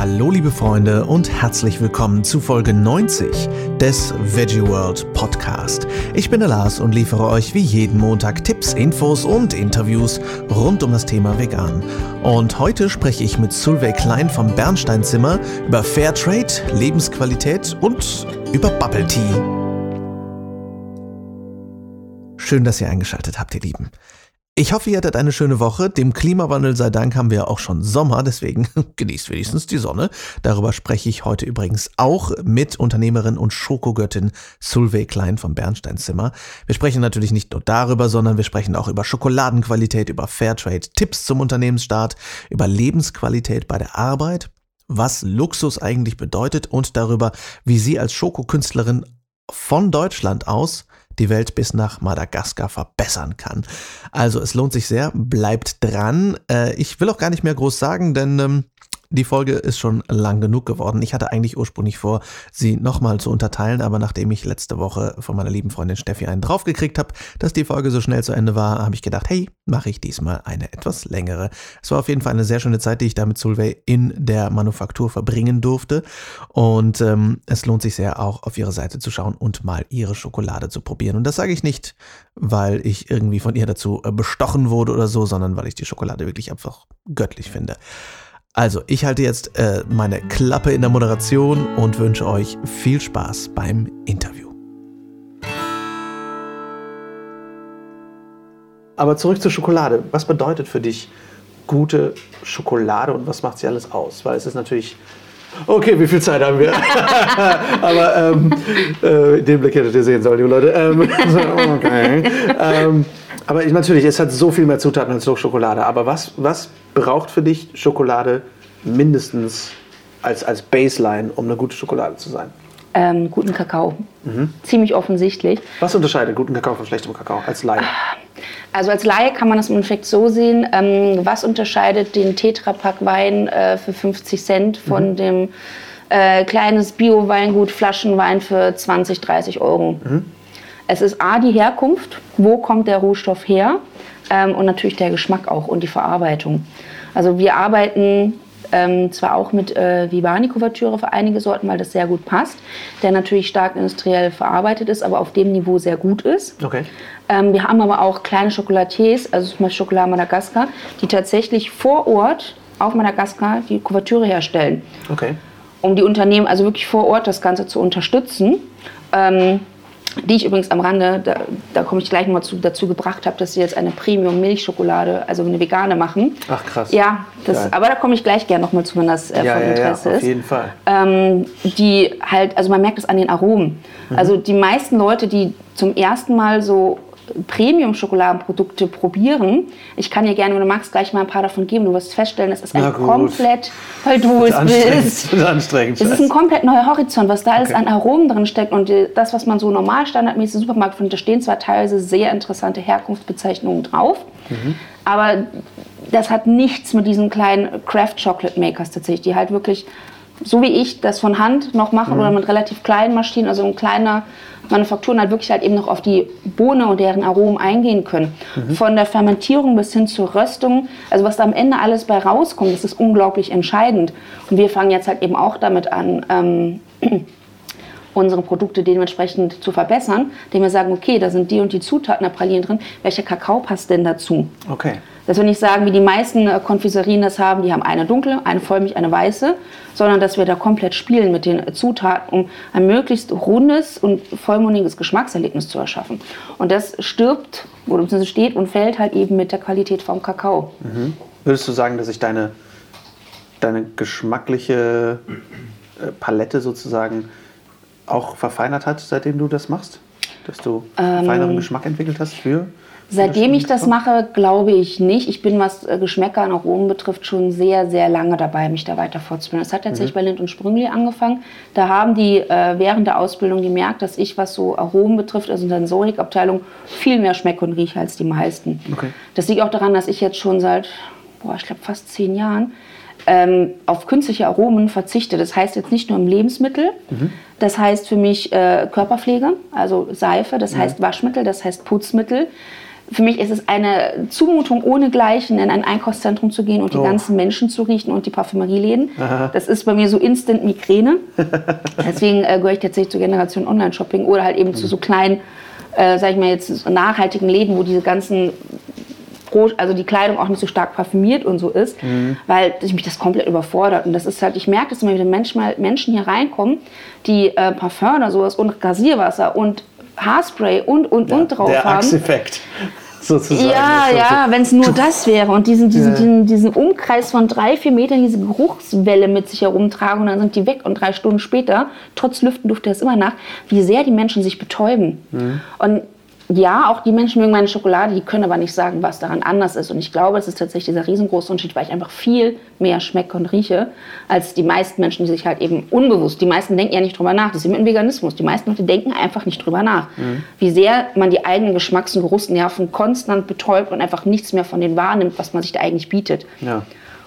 Hallo liebe Freunde und herzlich willkommen zu Folge 90 des Veggie World Podcast. Ich bin der Lars und liefere euch wie jeden Montag Tipps, Infos und Interviews rund um das Thema Vegan. Und heute spreche ich mit Sulwey Klein vom Bernsteinzimmer über Fairtrade, Lebensqualität und über Bubble Tea. Schön, dass ihr eingeschaltet habt, ihr Lieben. Ich hoffe, ihr hattet eine schöne Woche. Dem Klimawandel sei Dank haben wir auch schon Sommer, deswegen genießt wenigstens die Sonne. Darüber spreche ich heute übrigens auch mit Unternehmerin und Schokogöttin Sulvey Klein vom Bernsteinzimmer. Wir sprechen natürlich nicht nur darüber, sondern wir sprechen auch über Schokoladenqualität, über Fairtrade, Tipps zum Unternehmensstart, über Lebensqualität bei der Arbeit, was Luxus eigentlich bedeutet und darüber, wie sie als Schokokünstlerin von Deutschland aus die Welt bis nach Madagaskar verbessern kann. Also es lohnt sich sehr, bleibt dran. Äh, ich will auch gar nicht mehr groß sagen, denn ähm, die Folge ist schon lang genug geworden. Ich hatte eigentlich ursprünglich vor, sie nochmal zu unterteilen, aber nachdem ich letzte Woche von meiner lieben Freundin Steffi einen draufgekriegt habe, dass die Folge so schnell zu Ende war, habe ich gedacht, hey, mache ich diesmal eine etwas längere. Es war auf jeden Fall eine sehr schöne Zeit, die ich da mit Solvay in der Manufaktur verbringen durfte. Und ähm, es lohnt sich sehr auch auf ihre Seite zu schauen und mal ihre Schokolade zu probieren. Und das sage ich nicht, weil ich irgendwie von ihr dazu äh, bestochen wurde oder so, sondern weil ich die Schokolade wirklich einfach göttlich finde. Also, ich halte jetzt äh, meine Klappe in der Moderation und wünsche euch viel Spaß beim Interview. Aber zurück zur Schokolade. Was bedeutet für dich gute Schokolade und was macht sie alles aus? Weil es ist natürlich. Okay, wie viel Zeit haben wir? Aber ähm, äh, den Blick hättet ihr sehen sollen, liebe Leute. Ähm, okay. Ähm, aber ich, natürlich, es hat so viel mehr Zutaten als nur Schokolade. Aber was, was braucht für dich Schokolade mindestens als, als Baseline, um eine gute Schokolade zu sein? Ähm, guten Kakao. Mhm. Ziemlich offensichtlich. Was unterscheidet guten Kakao von schlechtem Kakao als Laie? Also als Laie kann man das im Endeffekt so sehen, ähm, was unterscheidet den Tetrapack Wein äh, für 50 Cent von mhm. dem äh, kleines Bio-Weingut Flaschenwein für 20, 30 Euro. Mhm. Es ist A, die Herkunft, wo kommt der Rohstoff her ähm, und natürlich der Geschmack auch und die Verarbeitung. Also wir arbeiten ähm, zwar auch mit äh, Vivani-Kuvertüre für einige Sorten, weil das sehr gut passt, der natürlich stark industriell verarbeitet ist, aber auf dem Niveau sehr gut ist. Okay. Ähm, wir haben aber auch kleine Chocolatiers, also zum Beispiel Schokolade Madagaskar, die tatsächlich vor Ort auf Madagaskar die Kuvertüre herstellen. Okay. Um die Unternehmen also wirklich vor Ort das Ganze zu unterstützen. Ähm, die ich übrigens am Rande, da, da komme ich gleich mal zu, dazu gebracht habe, dass sie jetzt eine Premium-Milchschokolade, also eine vegane machen. Ach krass. Ja, das, aber da komme ich gleich gerne nochmal zu, wenn das äh, ja, von Interesse ja, ja, auf jeden Fall. Ähm, die halt, also man merkt es an den Aromen. Mhm. Also die meisten Leute, die zum ersten Mal so Premium-Schokoladenprodukte probieren. Ich kann dir gerne, wenn du magst, gleich mal ein paar davon geben. Du wirst feststellen, es ist ein komplett, weil du es bist. Das ist anstrengend. Es ist ein komplett neuer Horizont, was da alles okay. an Aromen drin steckt. Und das, was man so normal standardmäßig im Supermarkt findet, da stehen zwar teilweise sehr interessante Herkunftsbezeichnungen drauf, mhm. aber das hat nichts mit diesen kleinen Craft Chocolate Makers tatsächlich, die halt wirklich so wie ich das von Hand noch machen mhm. oder mit relativ kleinen Maschinen, also ein kleiner Manufakturen halt wirklich halt eben noch auf die Bohne und deren Aromen eingehen können. Mhm. Von der Fermentierung bis hin zur Röstung, also was da am Ende alles bei rauskommt, das ist unglaublich entscheidend. Und wir fangen jetzt halt eben auch damit an, ähm, unsere Produkte dementsprechend zu verbessern, indem wir sagen, okay, da sind die und die Zutaten der Pralinen drin, welcher Kakao passt denn dazu? Okay. Dass wir nicht sagen, wie die meisten äh, Konfiserien das haben, die haben eine dunkle, eine Vollmilch, eine weiße, sondern dass wir da komplett spielen mit den Zutaten, um ein möglichst rundes und vollmundiges Geschmackserlebnis zu erschaffen. Und das stirbt oder steht und fällt halt eben mit der Qualität vom Kakao. Mhm. Würdest du sagen, dass sich deine, deine geschmackliche äh, Palette sozusagen auch verfeinert hat, seitdem du das machst? Dass du ähm, feineren Geschmack entwickelt hast für? Seitdem ich das mache, glaube ich nicht. Ich bin, was äh, Geschmäcker und Aromen betrifft, schon sehr, sehr lange dabei, mich da weiter fortzubilden. Das hat tatsächlich mhm. bei Lind und Sprüngli angefangen. Da haben die äh, während der Ausbildung gemerkt, dass ich, was so Aromen betrifft, also in der Sensorikabteilung, viel mehr schmecke und rieche als die meisten. Okay. Das liegt auch daran, dass ich jetzt schon seit, boah, ich glaube, fast zehn Jahren ähm, auf künstliche Aromen verzichte. Das heißt jetzt nicht nur im Lebensmittel, mhm. das heißt für mich äh, Körperpflege, also Seife, das mhm. heißt Waschmittel, das heißt Putzmittel für mich ist es eine Zumutung ohnegleichen, in ein Einkaufszentrum zu gehen und die Oh. ganzen Menschen zu riechen und die Parfümerieläden. Das ist bei mir so Instant Migräne. Deswegen äh, gehöre ich tatsächlich zur Generation Online-Shopping oder halt eben zu so kleinen, äh, sag ich mal jetzt, so nachhaltigen Läden, wo diese ganzen also die Kleidung auch nicht so stark parfümiert und so ist, weil ich mich das komplett überfordert. Und das ist halt, ich merke, dass immer wieder manchmal Menschen hier reinkommen, die äh, Parfum oder sowas und Rasierwasser und Haarspray und und und drauf der haben. Achseffekt sozusagen. Ja, Das ja, wenn es nur das wäre und diesen, diesen, Ja. diesen, diesen Umkreis von drei, vier Metern, diese Geruchswelle mit sich herumtragen und dann sind die weg und drei Stunden später, trotz Lüften duftet es immer nach, wie sehr die Menschen sich betäuben. Mhm. Und ja, auch die Menschen mögen meine Schokolade, die können aber nicht sagen, was daran anders ist. Und ich glaube, es ist tatsächlich dieser riesengroße Unterschied, weil ich einfach viel mehr schmecke und rieche, als die meisten Menschen, die sich halt eben unbewusst, die meisten denken ja nicht drüber nach. Das ist wie mit dem Veganismus. Die meisten Leute denken einfach nicht drüber nach. Wie sehr man die eigenen Geschmacks- und Geruchsnerven konstant betäubt und einfach nichts mehr von denen wahrnimmt, was man sich da eigentlich bietet. Ja.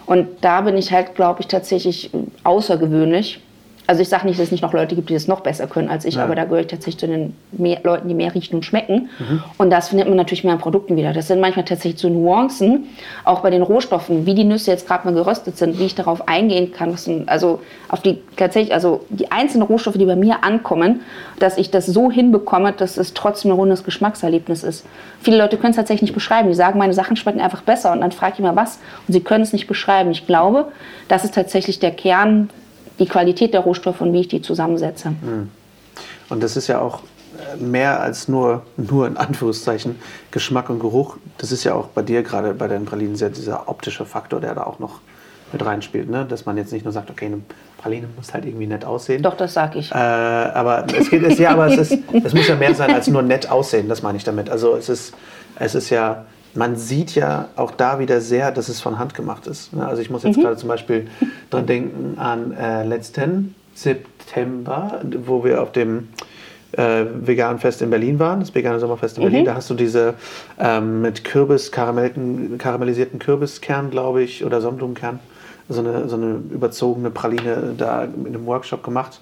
Und da bin ich halt, glaube ich, tatsächlich außergewöhnlich. Also ich sage nicht, dass es nicht noch Leute gibt, die das noch besser können als ich, Ja. aber da gehöre ich tatsächlich zu den mehr Leuten, die mehr riechen und schmecken. Und das findet man natürlich mehr an Produkten wieder. Das sind manchmal tatsächlich so Nuancen, auch bei den Rohstoffen, wie die Nüsse jetzt gerade mal geröstet sind, wie ich darauf eingehen kann. Also auf die tatsächlich, also die einzelnen Rohstoffe, die bei mir ankommen, dass ich das so hinbekomme, dass es trotzdem ein rundes Geschmackserlebnis ist. Viele Leute können es tatsächlich nicht beschreiben. Die sagen, meine Sachen schmecken einfach besser. Und dann frage ich immer, was? Und sie können es nicht beschreiben. Ich glaube, das ist tatsächlich der Kern, die Qualität der Rohstoffe und wie ich die zusammensetze. Und das ist ja auch äh, mehr als nur, nur in Anführungszeichen Geschmack und Geruch. Das ist ja auch bei dir gerade bei deinen Pralinen sehr dieser optische Faktor, der da auch noch mit reinspielt. Ne? Dass man jetzt nicht nur sagt, okay, eine Praline muss halt irgendwie nett aussehen. Doch, das sage ich. Äh, aber es geht es, ja, aber es, ist, es muss ja mehr sein als nur nett aussehen, das meine ich damit. Also es ist, es ist ja, man sieht ja auch da wieder sehr, dass es von Hand gemacht ist. ne? Also ich muss jetzt gerade zum Beispiel dran denken an äh, letzten September, wo wir auf dem äh, veganen Fest in Berlin waren, das vegane Sommerfest in Berlin. Da hast du diese ähm, mit Kürbis, karamellisierten Kürbiskern, glaube ich, oder Sonnenblumenkern, so eine, so eine überzogene Praline da in einem Workshop gemacht.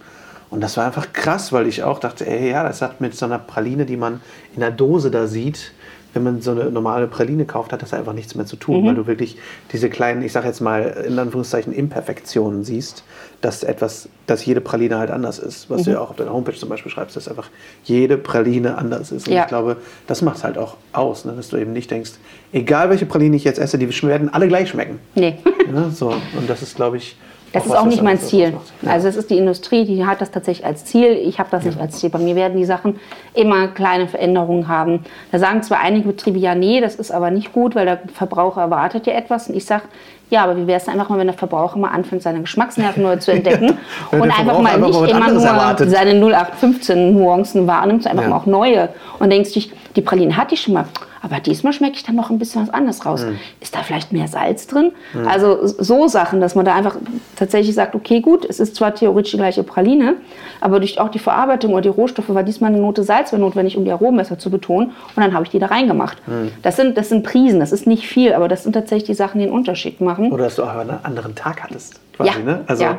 Und das war einfach krass, weil ich auch dachte, ey, ja, das hat mit so einer Praline, die man in der Dose da sieht, wenn man so eine normale Praline kauft, hat das einfach nichts mehr zu tun, weil du wirklich diese kleinen, ich sage jetzt mal in Anführungszeichen Imperfektionen siehst, dass etwas, dass jede Praline halt anders ist, was du ja auch auf deiner Homepage zum Beispiel schreibst, dass einfach jede Praline anders ist. Und Ja. ich glaube, das macht halt auch aus, ne? dass du eben nicht denkst, egal welche Praline ich jetzt esse, die werden alle gleich schmecken. Nee. Ne? So, und das ist, glaube ich, Das ist auch nicht mein Ziel. Ja. Also es ist die Industrie, die hat das tatsächlich als Ziel. Ich habe das nicht als Ziel. Bei mir werden die Sachen immer kleine Veränderungen haben. Da sagen zwar einige Betriebe, ja, nee, das ist aber nicht gut, weil der Verbraucher erwartet ja etwas. Und ich sage, ja, aber wie wäre es einfach mal, wenn der Verbraucher mal anfängt, seine Geschmacksnerven neu zu entdecken und einfach mal einfach nicht immer nur erwartet. seine 0815 Nuancen wahrnimmt, sondern einfach Ja. mal auch neue. Und denkst dich, die Praline hatte ich schon mal, aber diesmal schmecke ich dann noch ein bisschen was anderes raus. Mhm. Ist da vielleicht mehr Salz drin? Also so Sachen, dass man da einfach tatsächlich sagt, okay, gut, es ist zwar theoretisch die gleiche Praline, aber durch auch die Verarbeitung oder die Rohstoffe war diesmal eine Note Salz notwendig, um die Aromen besser zu betonen. Und dann habe ich die da reingemacht. Mhm. Das, sind, das sind Prisen, das ist nicht viel, aber das sind tatsächlich die Sachen, die einen Unterschied machen. Oder dass du auch einen anderen Tag hattest. Quasi, Ja, ne? Also, ja.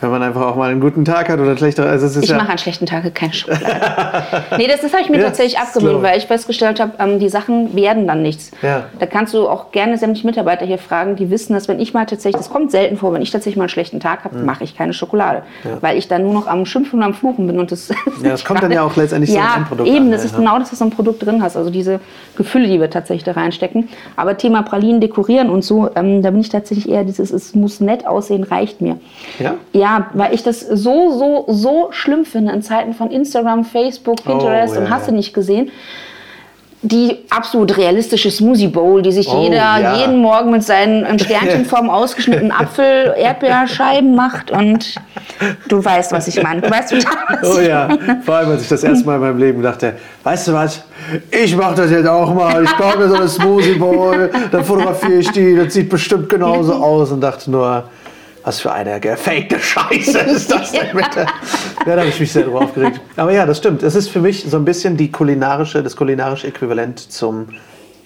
Wenn man einfach auch mal einen guten Tag hat oder einen schlechteren. Also Ich ja, mache an schlechten Tagen keine Schokolade. nee, das, das habe ich mir Ja, tatsächlich abgewöhnt, weil ich festgestellt habe, ähm, die Sachen werden dann nichts. Ja. Da kannst du auch gerne sämtliche Mitarbeiter hier fragen, die wissen, dass wenn ich mal tatsächlich, das kommt selten vor, wenn ich tatsächlich mal einen schlechten Tag habe, Mhm. mache ich keine Schokolade. Weil ich dann nur noch am Schimpfen und am Fluchen bin. Und das, Ja, das kommt dann ja auch letztendlich so im ja, Endprodukt eben, an, das ja. ist genau das, was du im Produkt drin hast. Also diese Gefühle, die wir tatsächlich da reinstecken. Aber Thema Pralinen dekorieren und so, ähm, da bin ich tatsächlich eher dieses, es muss nett aussehen, reicht mir. Ja? Ja, weil ich das so, so, so schlimm finde in Zeiten von Instagram, Facebook, Pinterest Oh, ja, und hast du ja. nicht gesehen. Die absolut realistische Smoothie Bowl, die sich Oh, jeder ja. jeden Morgen mit seinen in Sternchenform ausgeschnittenen Apfel, Erdbeerscheiben macht und du weißt, was ich meine. Du weißt total, was Oh ich ja, vor allem als ich das erste Mal in meinem Leben dachte, weißt du was, ich mache das jetzt auch mal, ich baue mir so eine Smoothie Bowl, dann fotografiere ich die, das sieht bestimmt genauso aus und dachte nur, was für eine gefakte Scheiße ist das denn bitte? Ja, da habe ich mich sehr drüber aufgeregt. Aber ja, das stimmt. Es ist für mich so ein bisschen die kulinarische, das kulinarische Äquivalent zum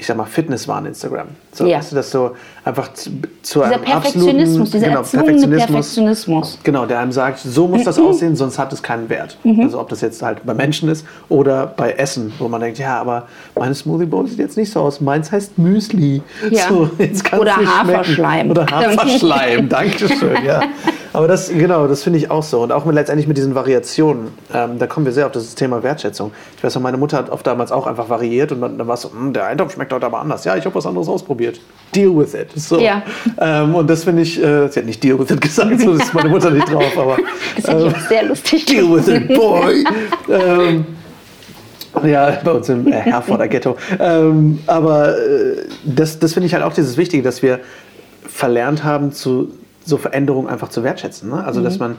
ich sag mal, Fitnesswahn Instagram. So, Ja. weißt du, dass du einfach zu, zu Dieser einem Perfektionismus, dieser genau, erzwungene Perfektionismus. Genau, der einem sagt, so muss das aussehen, sonst hat es keinen Wert. Mhm. Also ob das jetzt halt bei Menschen ist oder bei Essen, wo man denkt, ja, aber meine Smoothie Bowl sieht jetzt nicht so aus. Meins heißt Müsli. Ja. kann's Oder nicht schmecken. Haferschleim. Oder Haferschleim, Dankeschön, ja. Aber das, genau, das finde ich auch so. Und auch mit, letztendlich mit diesen Variationen, ähm, da kommen wir sehr auf das Thema Wertschätzung. Ich weiß noch, meine Mutter hat oft damals auch einfach variiert und dann, dann war es so, "Hm, der Eintopf schmeckt heute aber anders. Ja, ich habe was anderes ausprobiert. Deal with it. So. Ja. Ähm, und das finde ich, äh, sie hat nicht Deal with it gesagt, so ist meine Mutter nicht drauf, aber Das finde ich auch sehr lustig. Deal with it, boy. ähm, ja, bei uns im äh, Herforder Ghetto. Ähm, aber äh, das, das finde ich halt auch dieses Wichtige, dass wir verlernt haben, zu, so Veränderungen einfach zu wertschätzen. Ne? Also, dass man,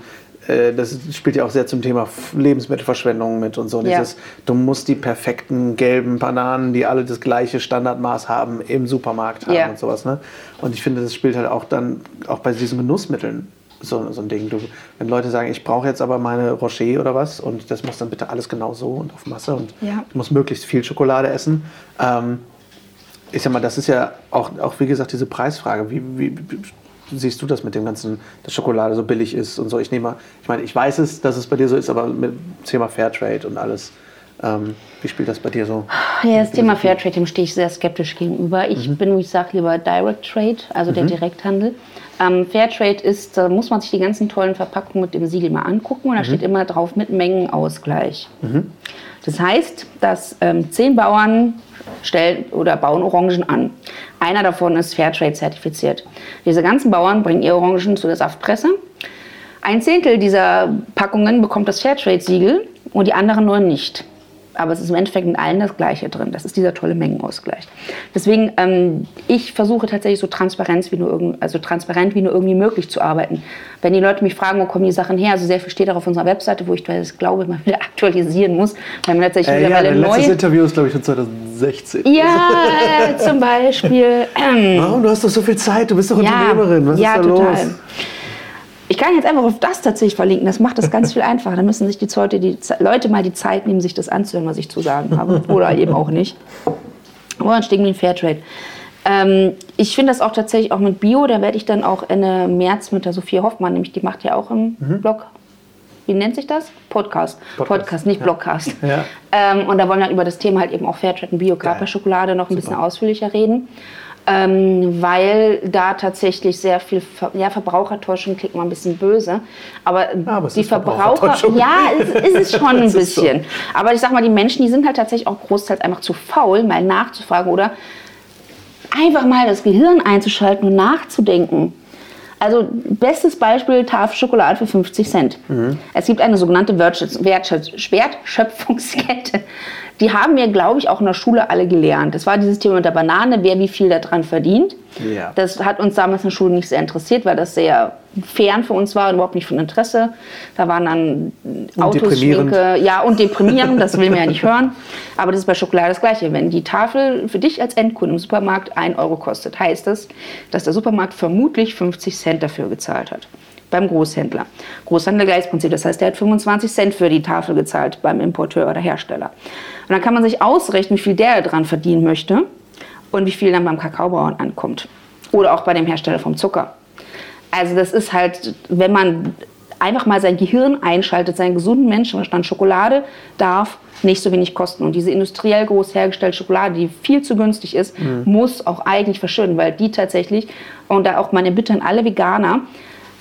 äh, das spielt ja auch sehr zum Thema Lebensmittelverschwendung mit und so. Ja. Dieses, du musst die perfekten gelben Bananen, die alle das gleiche Standardmaß haben, im Supermarkt haben Ja. und sowas. Ne? Und ich finde, das spielt halt auch dann, auch bei diesen Genussmitteln so, so ein Ding. Du, wenn Leute sagen, ich brauche jetzt aber meine Rocher oder was und das muss dann bitte alles genau so und auf Masse und Ja. ich muss möglichst viel Schokolade essen. Ähm, ich sag mal, das ist ja auch, auch wie gesagt, diese Preisfrage. Wie, wie siehst du das mit dem ganzen, dass Schokolade so billig ist und so? Ich nehme mal, ich meine, ich weiß es, dass es bei dir so ist, aber mit dem Thema Fairtrade und alles, ähm, wie spielt das bei dir so? Ja, das Thema Fairtrade, dem stehe ich sehr skeptisch gegenüber. Ich Mhm. bin, wie ich sage, lieber Direct Trade, also der Direkthandel. Ähm, Fairtrade ist, da muss man sich die ganzen tollen Verpackungen mit dem Siegel mal angucken Mhm. und da steht immer drauf mit Mengenausgleich. Das heißt, dass ähm, zehn Bauern stellen oder bauen Orangen an. Einer davon ist Fairtrade zertifiziert. Diese ganzen Bauern bringen ihre Orangen zu der Saftpresse. Ein Zehntel dieser Packungen bekommt das Fairtrade-Siegel und die anderen nur nicht. Aber es ist im Endeffekt in allen das Gleiche drin. Das ist dieser tolle Mengenausgleich. Deswegen, ähm, ich versuche tatsächlich so transparent wie, nur irgend, also transparent wie nur irgendwie möglich zu arbeiten. Wenn die Leute mich fragen, wo kommen die Sachen her, also sehr viel steht auch auf unserer Webseite, wo ich das glaube, mal wieder aktualisieren muss, weil man tatsächlich Äh, ja, mittlerweile letztes neu... Interview ist, glaube ich, von 2016. Ja, zum Beispiel. Ähm, Warum? Du hast doch so viel Zeit, du bist doch Unternehmerin. Was ja, ist da total. los? Ich kann jetzt einfach auf das tatsächlich verlinken. Das macht das ganz viel einfacher. Da müssen sich die Leute, die Leute mal die Zeit nehmen, sich das anzuhören, was ich zu sagen habe. Oder eben auch nicht. Aber dann stehen wir in Fairtrade. Ähm, ich finde das auch tatsächlich auch mit Bio. Da werde ich dann auch Ende März mit der Sophie Hoffmann, nämlich die macht ja auch im Blog. Wie nennt sich das? Podcast. Podcast, Podcast, nicht ja. Blogcast. Ja. Ähm, und da wollen wir dann über das Thema halt eben auch Fairtrade und Bio, gerade bei Schokolade, noch ein bisschen ausführlicher reden. Ähm, weil da tatsächlich sehr viel, Ver ja, Verbrauchertäuschung klingt mal ein bisschen böse, aber, aber die Verbraucher, ja, ist, ist es schon ein ist so. bisschen. Aber ich sag mal, die Menschen, die sind halt tatsächlich auch großteils einfach zu faul, mal nachzufragen oder einfach mal das Gehirn einzuschalten und nachzudenken. Also bestes Beispiel Tafel Schokolade für 50 Cent. Es gibt eine sogenannte Wertschöpfungskette. Die haben wir, glaube ich, auch in der Schule alle gelernt. Das war dieses Thema mit der Banane, wer wie viel daran verdient. Ja. Das hat uns damals in der Schule nicht sehr interessiert, weil das sehr fern für uns war und überhaupt nicht von Interesse. Da waren dann Autos, deprimierend. Schminke, ja und deprimierend, das will man ja nicht hören. Aber das ist bei Schokolade das Gleiche. Wenn die Tafel für dich als Endkunde im Supermarkt 1 Euro kostet, heißt das, dass der Supermarkt vermutlich 50 Cent dafür gezahlt hat. Beim Großhändler. Großhändler gleiches Prinzip. Das heißt, der hat 25 Cent für die Tafel gezahlt beim Importeur oder Hersteller. Und dann kann man sich ausrechnen, wie viel der daran verdienen möchte und wie viel dann beim Kakaobauern ankommt. Oder auch bei dem Hersteller vom Zucker. Also das ist halt, wenn man einfach mal sein Gehirn einschaltet, seinen gesunden Menschenverstand, Schokolade darf nicht so wenig kosten. Und diese industriell groß hergestellte Schokolade, die viel zu günstig ist, muss auch eigentlich verschwinden, weil die tatsächlich, und da auch meine Bitte an alle Veganer,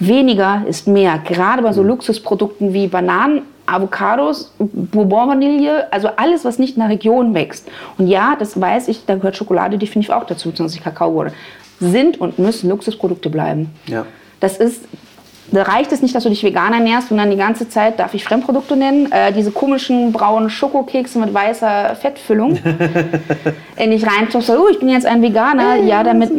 weniger ist mehr. Gerade bei so Luxusprodukten wie Bananen, Avocados, Bourbon-Vanille, also alles, was nicht in der Region wächst. Und ja, das weiß ich, da gehört Schokolade definitiv auch dazu, beziehungsweise Kakaobohnen. Sind und müssen Luxusprodukte bleiben. Ja. Das ist, da reicht es nicht, dass du dich vegan ernährst und dann die ganze Zeit, darf ich Fremdprodukte nennen, äh, diese komischen braunen Schokokekse mit weißer Fettfüllung in dich reintust, so, oh, ich bin jetzt ein Veganer, ja, damit,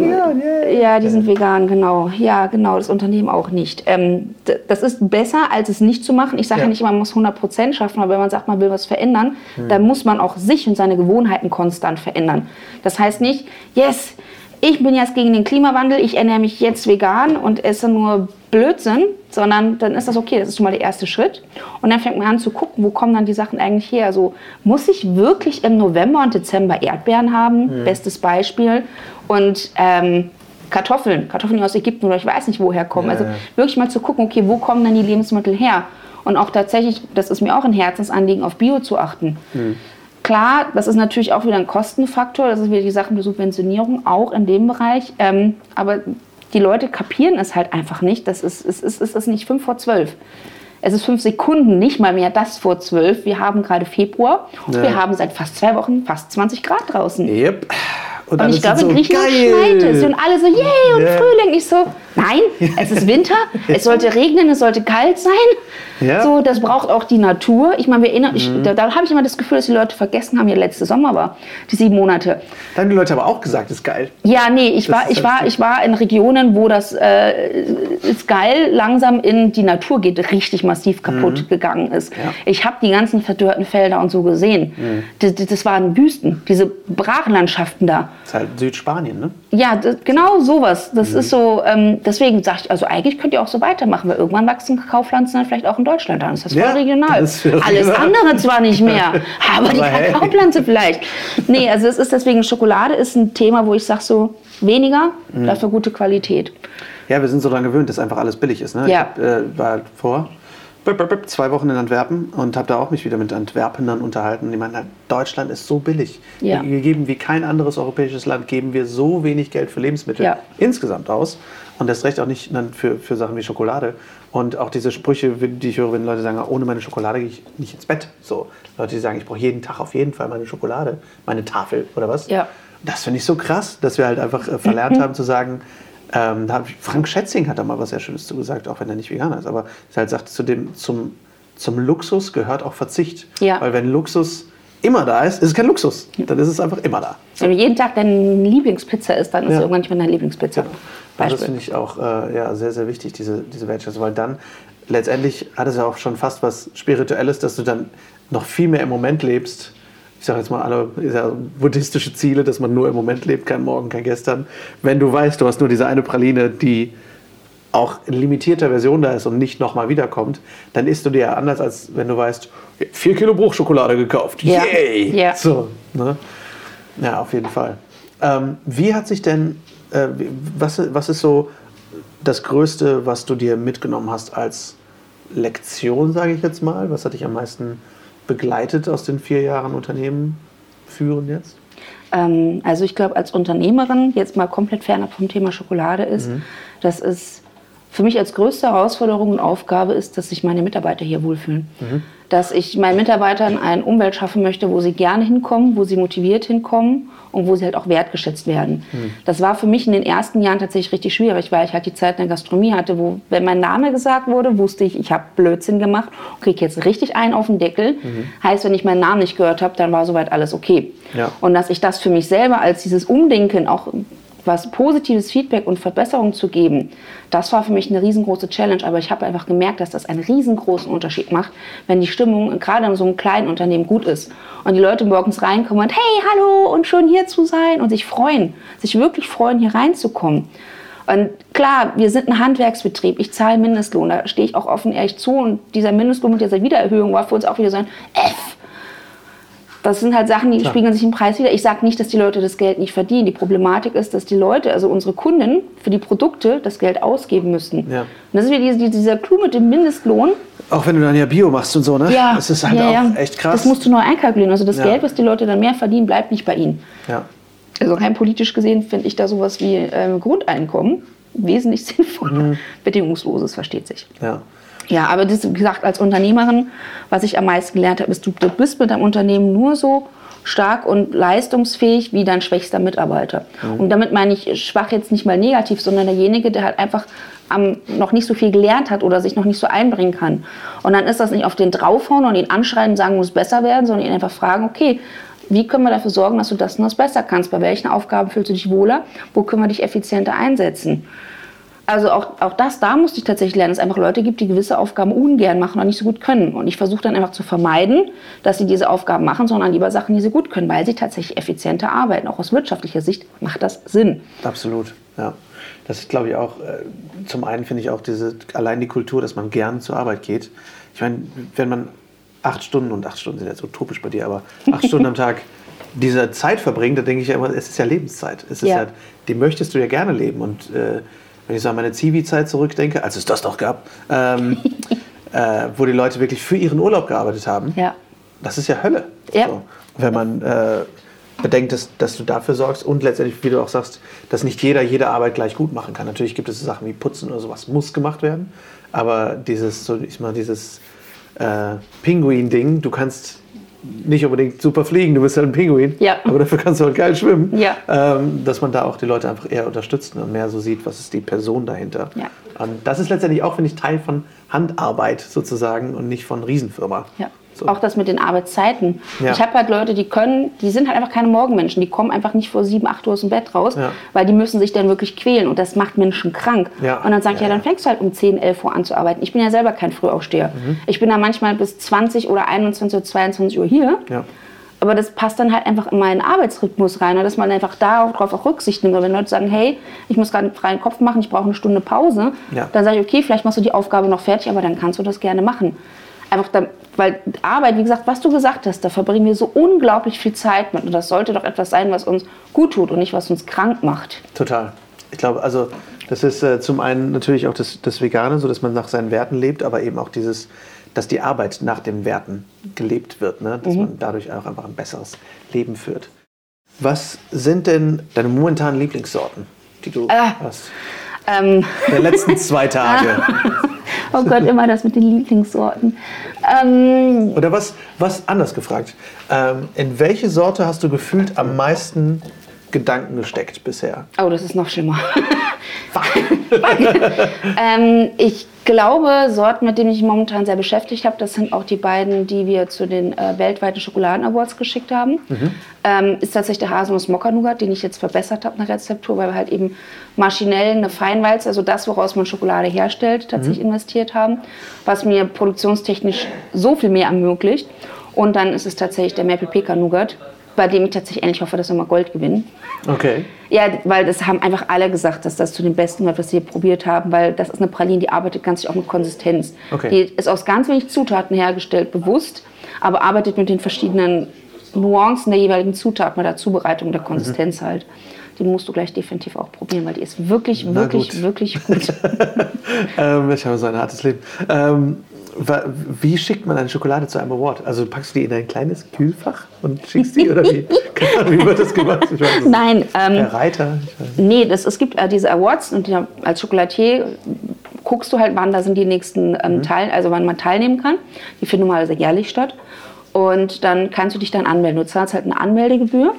ja, die sind vegan, genau, ja, genau, das Unternehmen auch nicht. Ähm, das ist besser, als es nicht zu machen. Ich sage ja. Ja. nicht man muss 100% schaffen, aber wenn man sagt, man will was verändern, dann muss man auch sich und seine Gewohnheiten konstant verändern. Das heißt nicht, yes, ich bin jetzt gegen den Klimawandel, ich ernähre mich jetzt vegan und esse nur Blödsinn, sondern dann ist das okay, das ist schon mal der erste Schritt. Und dann fängt man an zu gucken, wo kommen dann die Sachen eigentlich her. Also muss ich wirklich im November und Dezember Erdbeeren haben? Mhm. Bestes Beispiel. Und ähm, Kartoffeln, Kartoffeln die aus Ägypten oder ich weiß nicht woher kommen. Ja, also wirklich mal zu gucken, okay, wo kommen denn die Lebensmittel her? Und auch tatsächlich, das ist mir auch ein Herzensanliegen, auf Bio zu achten. Mhm. Klar, das ist natürlich auch wieder ein Kostenfaktor, das ist wieder die Sache mit Subventionierung, auch in dem Bereich. Ähm, aber die Leute kapieren es halt einfach nicht. Das ist, es ist, es ist nicht fünf vor zwölf. Es ist fünf Sekunden, nicht mal mehr das vor zwölf. Wir haben gerade Februar. Ja. Wir haben seit fast zwei Wochen fast 20 Grad draußen. Yep. Und, und ich glaube, so in Griechenland schneit es. Und alle so, yay, und yeah. Frühling. Ich so, nein, es ist Winter. es sollte regnen, es sollte kalt sein. Ja. So, das braucht auch die Natur. Ich meine, wir erinnern, ich, mhm. da, da habe ich immer das Gefühl, dass die Leute vergessen haben, ja letzte Sommer war, die sieben Monate. Da haben die Leute aber auch gesagt, ist geil. Ja, nee, ich das war, ich war, ich war in Regionen, wo das äh, ist geil langsam in die Natur geht, richtig massiv kaputt mhm. gegangen ist. Ja. Ich habe die ganzen verdörrten Felder und so gesehen. Mhm. Das, das waren Wüsten, diese Brachlandschaften da. Das ist halt Südspanien, ne? Ja, das, genau sowas. Das mhm. ist so, ähm, deswegen sage ich, also eigentlich könnt ihr auch so weitermachen, weil irgendwann wachsen Kakaopflanzen dann vielleicht auch in Deutschland an. Das ist voll ja, regional. Ist Alles andere zwar nicht mehr, aber, aber die hey. Kakaopflanze vielleicht. Nee, also es ist deswegen, Schokolade ist ein Thema, wo ich sage so, weniger, mhm. dafür gute Qualität. Ja, wir sind so daran gewöhnt, dass einfach alles billig ist. Ne? Ja. Ich hab, äh, war vor zwei Wochen in Antwerpen und habe da auch mich wieder mit Antwerpenern unterhalten. Die meinen, halt, Deutschland ist so billig. Ja. Wir geben wie kein anderes europäisches Land, geben wir so wenig Geld für Lebensmittel ja. insgesamt aus. Und das recht auch nicht für, für Sachen wie Schokolade. Und auch diese Sprüche, die ich höre, wenn Leute sagen, ohne meine Schokolade gehe ich nicht ins Bett. So Leute, die sagen, ich brauche jeden Tag auf jeden Fall meine Schokolade, meine Tafel oder was. Ja. Das finde ich so krass, dass wir halt einfach äh, verlernt haben zu sagen, ähm, Frank Schätzing hat da mal was sehr Schönes zu gesagt, auch wenn er nicht Veganer ist. Aber er halt sagt, zu dem, zum, zum Luxus gehört auch Verzicht. Ja. Weil wenn Luxus immer da ist, ist es kein Luxus. Dann ist es einfach immer da. Wenn du jeden Tag deine Lieblingspizza isst, dann ist ja. es irgendwann nicht mehr deine Lieblingspizza. Ja. Das finde ich auch äh, ja, sehr, sehr wichtig, diese, diese Wertschätzung. Weil dann letztendlich hat es ja auch schon fast was Spirituelles, dass du dann noch viel mehr im Moment lebst ich sage jetzt mal alle ja, buddhistische Ziele, dass man nur im Moment lebt, kein Morgen, kein Gestern. Wenn du weißt, du hast nur diese eine Praline, die auch in limitierter Version da ist und nicht nochmal wiederkommt, dann isst du dir ja anders, als wenn du weißt, vier Kilo Bruchschokolade gekauft. Ja. Yay! Ja. So, ne? ja, auf jeden Fall. Ähm, wie hat sich denn, äh, was, was ist so das Größte, was du dir mitgenommen hast als Lektion, sage ich jetzt mal? Was hat dich am meisten begleitet aus den vier Jahren Unternehmen führen jetzt? Ähm, also ich glaube, als Unternehmerin, jetzt mal komplett fernab vom Thema Schokolade ist, mhm. dass es für mich als größte Herausforderung und Aufgabe ist, dass sich meine Mitarbeiter hier wohlfühlen. Mhm. Dass ich meinen Mitarbeitern eine Umwelt schaffen möchte, wo sie gerne hinkommen, wo sie motiviert hinkommen und wo sie halt auch wertgeschätzt werden. Mhm. Das war für mich in den ersten Jahren tatsächlich richtig schwierig, weil ich halt die Zeit in der Gastronomie hatte, wo, wenn mein Name gesagt wurde, wusste ich, ich habe Blödsinn gemacht und kriege jetzt richtig einen auf den Deckel. Mhm. Heißt, wenn ich meinen Namen nicht gehört habe, dann war soweit alles okay. Ja. Und dass ich das für mich selber als dieses Umdenken auch was positives Feedback und Verbesserung zu geben, das war für mich eine riesengroße Challenge. Aber ich habe einfach gemerkt, dass das einen riesengroßen Unterschied macht, wenn die Stimmung gerade in so einem kleinen Unternehmen gut ist und die Leute morgens reinkommen und hey, hallo und schön hier zu sein und sich freuen, sich wirklich freuen, hier reinzukommen. Und klar, wir sind ein Handwerksbetrieb. Ich zahle Mindestlohn. Da stehe ich auch offen ehrlich zu. Und dieser Mindestlohn mit dieser Wiedererhöhung war für uns auch wieder so ein F das sind halt Sachen, die Klar. spiegeln sich im Preis wieder. Ich sage nicht, dass die Leute das Geld nicht verdienen. Die Problematik ist, dass die Leute, also unsere Kunden, für die Produkte das Geld ausgeben müssen. Ja. Und das ist wieder dieser Clou mit dem Mindestlohn. Auch wenn du dann ja Bio machst und so, ne? Ja. Das ist halt ja, auch ja. echt krass. Das musst du neu einkalkulieren. Also das ja. Geld, was die Leute dann mehr verdienen, bleibt nicht bei ihnen. Ja. Also rein politisch gesehen finde ich da sowas wie ähm, Grundeinkommen wesentlich sinnvoller. Mhm. Bedingungsloses, versteht sich. Ja. Ja, aber das, wie gesagt, als Unternehmerin, was ich am meisten gelernt habe, ist, du, bist mit deinem Unternehmen nur so stark und leistungsfähig wie dein schwächster Mitarbeiter. Mhm. Und damit meine ich schwach jetzt nicht mal negativ, sondern derjenige, der halt einfach am, noch nicht so viel gelernt hat oder sich noch nicht so einbringen kann. Und dann ist das nicht auf den draufhauen und ihn anschreien und sagen, muss besser werden, sondern ihn einfach fragen, okay, wie können wir dafür sorgen, dass du das und das besser kannst? Bei welchen Aufgaben fühlst du dich wohler? Wo können wir dich effizienter einsetzen? Also auch, auch das, da musste ich tatsächlich lernen, dass es einfach Leute gibt, die gewisse Aufgaben ungern machen und nicht so gut können. Und ich versuche dann einfach zu vermeiden, dass sie diese Aufgaben machen, sondern lieber Sachen, die sie gut können, weil sie tatsächlich effizienter arbeiten. Auch aus wirtschaftlicher Sicht macht das Sinn. Absolut, ja. Das ist, glaube ich, auch, äh, zum einen finde ich auch diese, allein die Kultur, dass man gern zur Arbeit geht. Ich meine, wenn man acht Stunden, und acht Stunden sind jetzt utopisch bei dir, aber acht Stunden am Tag diese Zeit verbringt, da denke ich ja immer, es ist ja Lebenszeit. Es ist ja. ja die möchtest du ja gerne leben. Und äh, wenn ich so an meine Zivi-Zeit zurückdenke, als es das noch gab, ähm, äh, wo die Leute wirklich für ihren Urlaub gearbeitet haben, ja. das ist ja Hölle. Ja. So. Wenn man äh, bedenkt, dass, dass du dafür sorgst und letztendlich, wie du auch sagst, dass nicht jeder jede Arbeit gleich gut machen kann. Natürlich gibt es so Sachen wie Putzen oder sowas, muss gemacht werden. Aber dieses, so, ich mal, dieses äh, Pinguin-Ding, du kannst nicht unbedingt super fliegen, du bist halt ein Pinguin, ja. aber dafür kannst du halt geil schwimmen. Ja. Ähm, dass man da auch die Leute einfach eher unterstützt und mehr so sieht, was ist die Person dahinter. Ja. Und das ist letztendlich auch, finde ich, Teil von Handarbeit sozusagen und nicht von Riesenfirma. Ja. So. Auch das mit den Arbeitszeiten. Ja. Ich habe halt Leute, die können, die sind halt einfach keine Morgenmenschen. Die kommen einfach nicht vor sieben, acht Uhr aus dem Bett raus, Ja. weil die müssen sich dann wirklich quälen und das macht Menschen krank. Ja. Und dann sage ich, Ja, dann fängst du halt um 10, 11 Uhr an zu arbeiten. Ich bin ja selber kein Frühaufsteher. Mhm. Ich bin da manchmal bis 20 oder 21 oder 22 Uhr hier. Aber das passt dann halt einfach in meinen Arbeitsrhythmus rein, ne? dass man einfach darauf auch Rücksicht nimmt. Und wenn Leute sagen, hey, ich muss gerade einen freien Kopf machen, ich brauche eine Stunde Pause, dann sage ich, okay, vielleicht machst du die Aufgabe noch fertig, aber dann kannst du das gerne machen. Einfach, da, weil Arbeit, wie gesagt, was du gesagt hast, da verbringen wir so unglaublich viel Zeit mit. Und das sollte doch etwas sein, was uns gut tut und nicht, was uns krank macht. Total. Ich glaube, also das ist äh, zum einen natürlich auch das, das Vegane, so dass man nach seinen Werten lebt, aber eben auch dieses, dass die Arbeit nach den Werten gelebt wird, ne? dass man dadurch auch einfach ein besseres Leben führt. Was sind denn deine momentanen Lieblingssorten, die du Ah. hast? Ähm, Der letzten zwei Tage. oh Gott, immer das mit den Lieblingssorten. Ähm, Oder was, was anders gefragt, ähm, in welche Sorte hast du gefühlt am meisten Gedanken gesteckt bisher? oh, das ist noch schlimmer. ähm, ich glaube, Sorten, mit denen ich mich momentan sehr beschäftigt habe, das sind auch die beiden, die wir zu den äh, weltweiten Schokoladen Awards geschickt haben. Ähm, ist tatsächlich der Haselnuss Mokka Nougat, den ich jetzt verbessert habe nach Rezeptur, weil wir halt eben maschinell eine Feinwalze, also das, woraus man Schokolade herstellt, tatsächlich investiert haben, was mir produktionstechnisch so viel mehr ermöglicht. Und dann ist es tatsächlich der Maple Pecan Nougat, bei dem ich tatsächlich endlich hoffe, dass wir mal Gold gewinnen. Okay. Ja, weil das haben einfach alle gesagt, dass das zu den Besten gehört, was sie probiert haben, weil das ist eine Praline, die arbeitet ganz auch mit Konsistenz. Okay. Die ist aus ganz wenig Zutaten hergestellt, bewusst, aber arbeitet mit den verschiedenen Nuancen der jeweiligen Zutaten bei der Zubereitung der Konsistenz halt. Die musst du gleich definitiv auch probieren, weil die ist wirklich, Na wirklich, gut. wirklich gut. Ähm, ich habe so ein hartes Leben. Ähm, wie schickt man eine Schokolade zu einem Award? Also packst du die in ein kleines Kühlfach und schickst die oder wie? Wie wird das gemacht? Weiß. Nein, ähm, Der Reiter? Nee, das, es gibt äh, diese Awards und ja, als Schokolatier guckst du halt, wann da sind die nächsten ähm, Teil, also wann man teilnehmen kann. Die finden normalerweise jährlich statt. Und dann kannst du dich dann anmelden. Du zahlst halt eine Anmeldegebühr,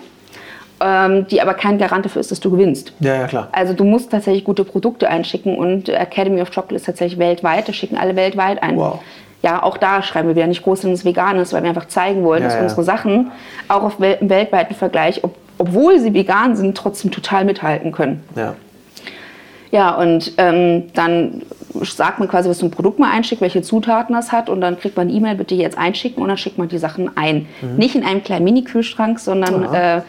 ähm, die aber kein Garant dafür ist, dass du gewinnst. Ja, ja, klar. Also du musst tatsächlich gute Produkte einschicken und Academy of Chocolate ist tatsächlich weltweit. Das schicken alle weltweit ein. Wow. Ja, auch da schreiben wir wieder nicht groß, dass es vegan ist, weil wir einfach zeigen wollen, Ja, dass ja. unsere Sachen auch auf wel weltweiten Vergleich, ob, obwohl sie vegan sind, trotzdem total mithalten können. Ja. Ja, und ähm, dann sagt man quasi, was so ein Produkt mal einschickt, welche Zutaten das hat und dann kriegt man eine E-Mail, bitte jetzt einschicken und dann schickt man die Sachen ein. Nicht in einem kleinen Mini-Kühlschrank, sondern äh,